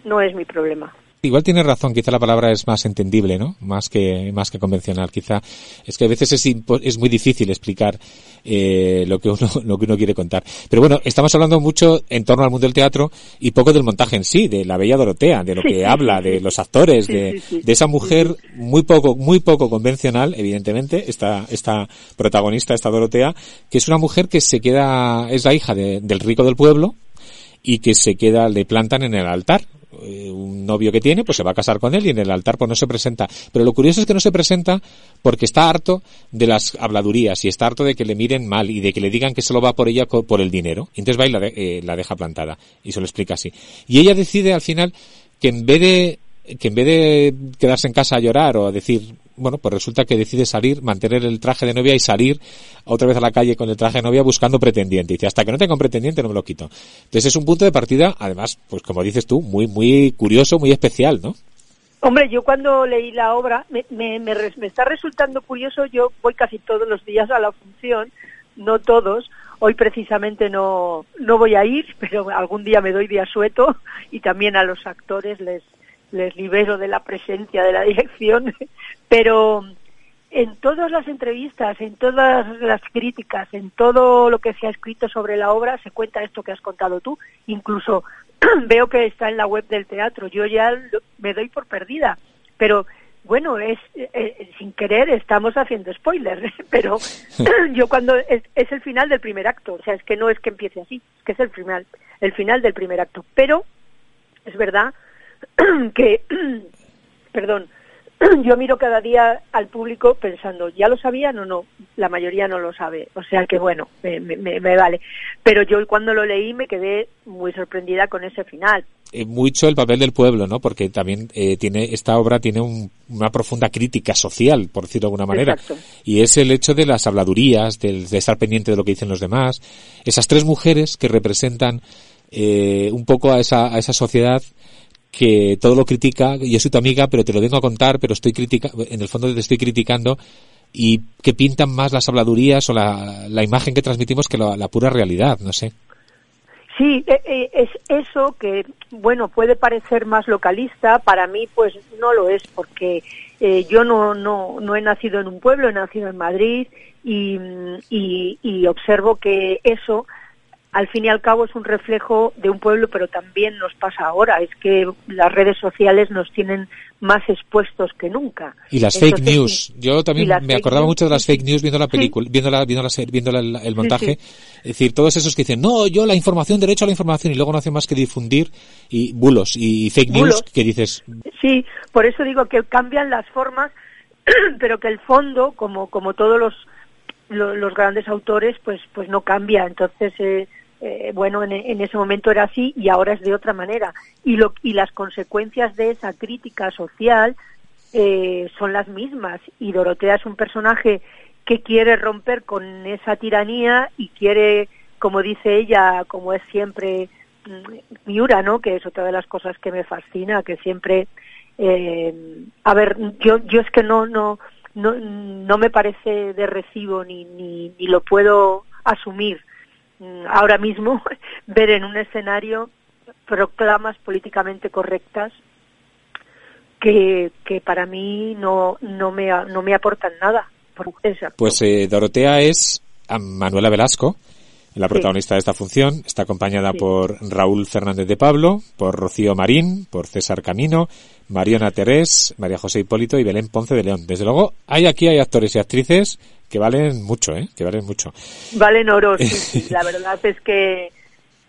no es mi problema. Igual tienes razón, quizá la palabra es más entendible, ¿no? Más que, más que convencional. Quizá es que a veces es, impo- es muy difícil explicar eh, lo, que uno, lo que uno quiere contar. Pero bueno, estamos hablando mucho en torno al mundo del teatro y poco del montaje en sí, de la bella Dorotea, de lo que sí, habla, sí, de los actores, Sí, de, de esa mujer muy poco, muy poco convencional, evidentemente, esta, esta protagonista, esta Dorotea, que es una mujer que se queda, es la hija de- del rico del pueblo, y que se queda, le plantan en el altar. Eh, un novio que tiene, pues se va a casar con él y en el altar pues no se presenta. Pero lo curioso es que no se presenta porque está harto de las habladurías y está harto de que le miren mal y de que le digan que solo va por ella por el dinero. Entonces va y la, de- eh, la deja plantada y se lo explica así. Y ella decide al final que en vez de que en vez de quedarse en casa a llorar o a decir, bueno, pues resulta que decide salir, mantener el traje de novia y salir otra vez a la calle con el traje de novia buscando pretendiente. Y dice, hasta que no tenga un pretendiente no me lo quito. Entonces es un punto de partida, además, pues como dices tú, muy, muy curioso, muy especial, ¿no? Hombre, yo cuando leí la obra me, me, me me está resultando curioso, yo voy casi todos los días a la función, no todos, hoy precisamente no, no voy a ir, pero algún día me doy día sueto y también a los actores les, les libero de la presencia de la dirección, pero en todas las entrevistas, en todas las críticas, en todo lo que se ha escrito sobre la obra, se cuenta esto que has contado tú. Incluso veo que está en la web del teatro. Yo ya lo- me doy por perdida. Pero bueno, es eh, eh, sin querer estamos haciendo spoilers, pero yo cuando es, es el final del primer acto, o sea, es que no es que empiece así, es que es el final, el final del primer acto. Pero es verdad que, perdón, yo miro cada día al público pensando, ¿ya lo sabían o no? La mayoría no lo sabe, o sea que bueno, me, me- me- vale. Pero yo cuando lo leí me quedé muy sorprendida con ese final. Eh, mucho el papel del pueblo, ¿no? Porque también eh, tiene esta obra tiene un- una profunda crítica social, por decirlo de alguna manera, Exacto. y es el hecho de las habladurías, del- de, estar pendiente de lo que dicen los demás. Esas tres mujeres que representan eh, un poco a esa, a esa sociedad que todo lo critica, yo soy tu amiga, pero te lo vengo a contar, pero estoy critica en el fondo te estoy criticando y que pintan más las habladurías o la, imagen que transmitimos que la, la pura realidad, no sé. Sí, eh, eh, es eso que, bueno, puede parecer más localista, para mí pues no lo es, porque eh, yo no, no, no he nacido en un pueblo, he nacido en Madrid y, y, y observo que eso al fin y al cabo es un reflejo de un pueblo, pero también nos pasa ahora, es que las redes sociales nos tienen más expuestos que nunca. Y las fake news. sí. Yo también me acordaba news, mucho de las sí, fake news viendo la película, viendo la, viendo la, viendo la- el, montaje. Es decir, todos esos que dicen, no, yo la información, derecho a la información, y luego no hacen más que difundir y bulos y fake news que dices, Sí, por eso digo que cambian las formas, pero que el fondo, como como todos los lo- los grandes autores, pues pues no cambia. Entonces, eh, eh, bueno, en, en ese momento era así y ahora es de otra manera. Y lo y las consecuencias de esa crítica social eh, son las mismas. Y Dorotea es un personaje que quiere romper con esa tiranía y quiere, como dice ella, como es siempre mm, Miura, ¿no? Que es otra de las cosas que me fascina, que siempre, eh, a ver, yo yo es que no no no no me parece de recibo ni ni, lo puedo asumir ahora mismo ver en un escenario proclamas políticamente correctas que, que para mí no no me no me aportan nada. Pues eh, Dorotea es Manuela Velasco, la Sí. protagonista de esta función. Está acompañada Sí. por Raúl Fernández de Pablo, por Rocío Marín, por César Camino, Mariona Terés, María José Hipólito y Belén Ponce de León. Desde luego, hay aquí hay actores y actrices que valen mucho, ¿eh? Que valen mucho. Valen oro, sí, sí. La verdad es que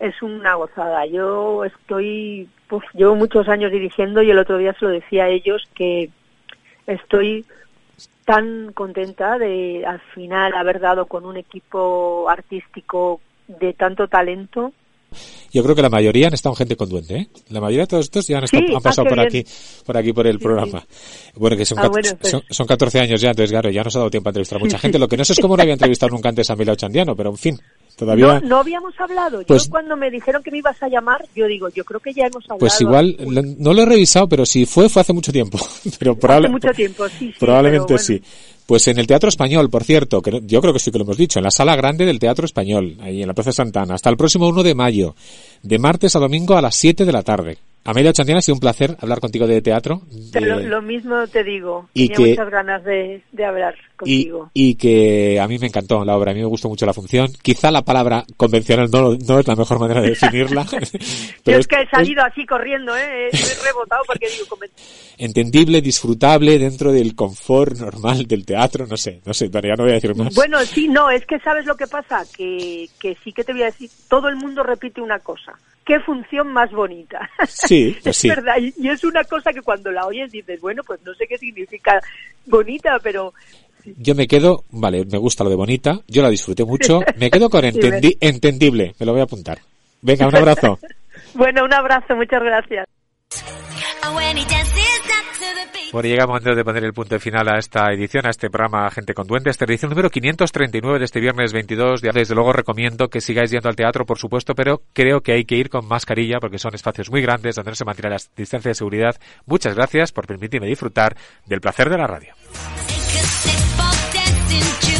es una gozada. Yo estoy, pues, llevo muchos años dirigiendo y el otro día se lo decía a ellos que estoy tan contenta de al final haber dado con un equipo artístico de tanto talento. Yo creo que la mayoría han estado en gente con duende, ¿eh? La mayoría de todos estos ya han, estado- Sí, han pasado ah, qué por bien. aquí, por aquí por el programa. Bueno, que son, Ah, cat- bueno, pues- son, son 14 años ya, entonces claro, ya nos ha dado tiempo a entrevistar a mucha gente. Lo que no sé es cómo no había entrevistado nunca antes a Mila Ochandiano, pero en fin, todavía... No, no habíamos hablado. Yo Pues- cuando me dijeron que me ibas a llamar, yo digo, yo creo que ya hemos hablado. Pues igual, no lo he revisado, pero si fue, fue hace mucho tiempo. pero probable- Hace mucho tiempo, sí, sí. Probablemente bueno. sí. Pues en el Teatro Español, por cierto, que yo creo que sí que lo hemos dicho, en la sala grande del Teatro Español, ahí en la Plaza Santana, hasta el próximo 1 de mayo, de martes a domingo a las 7 de la tarde. Amelia Ochandiana, ha sido un placer hablar contigo de teatro. de- Lo, lo mismo te digo. Y Tenía que- muchas ganas de, de hablar. Y, y, que a mí me encantó la obra, a mí me gustó mucho la función. Quizá la palabra convencional no, no es la mejor manera de definirla. pero es, que he salido así corriendo, ¿eh? he rebotado porque digo... Entendible, disfrutable dentro del confort normal del teatro, no sé, no sé, ya no voy a decir más. Bueno, sí, no, es que sabes lo que pasa, que, que sí que te voy a decir, todo el mundo repite una cosa. ¿Qué función más bonita? Sí, pues es verdad, y es una cosa que cuando la oyes dices, bueno, pues no sé qué significa bonita, pero yo me quedo, vale, me gusta lo de bonita, yo la disfruté mucho, me quedo con entendible, me lo voy a apuntar. Venga, un abrazo. bueno, un abrazo, muchas gracias. Bueno, llega el momento de poner el punto final a esta edición, a este programa Gente con Duende, esta edición número 539 de este viernes 22. Desde luego recomiendo que sigáis yendo al teatro, por supuesto, pero creo que hay que ir con mascarilla porque son espacios muy grandes donde no se mantiene la distancia de seguridad. Muchas gracias por permitirme disfrutar del placer de la radio. into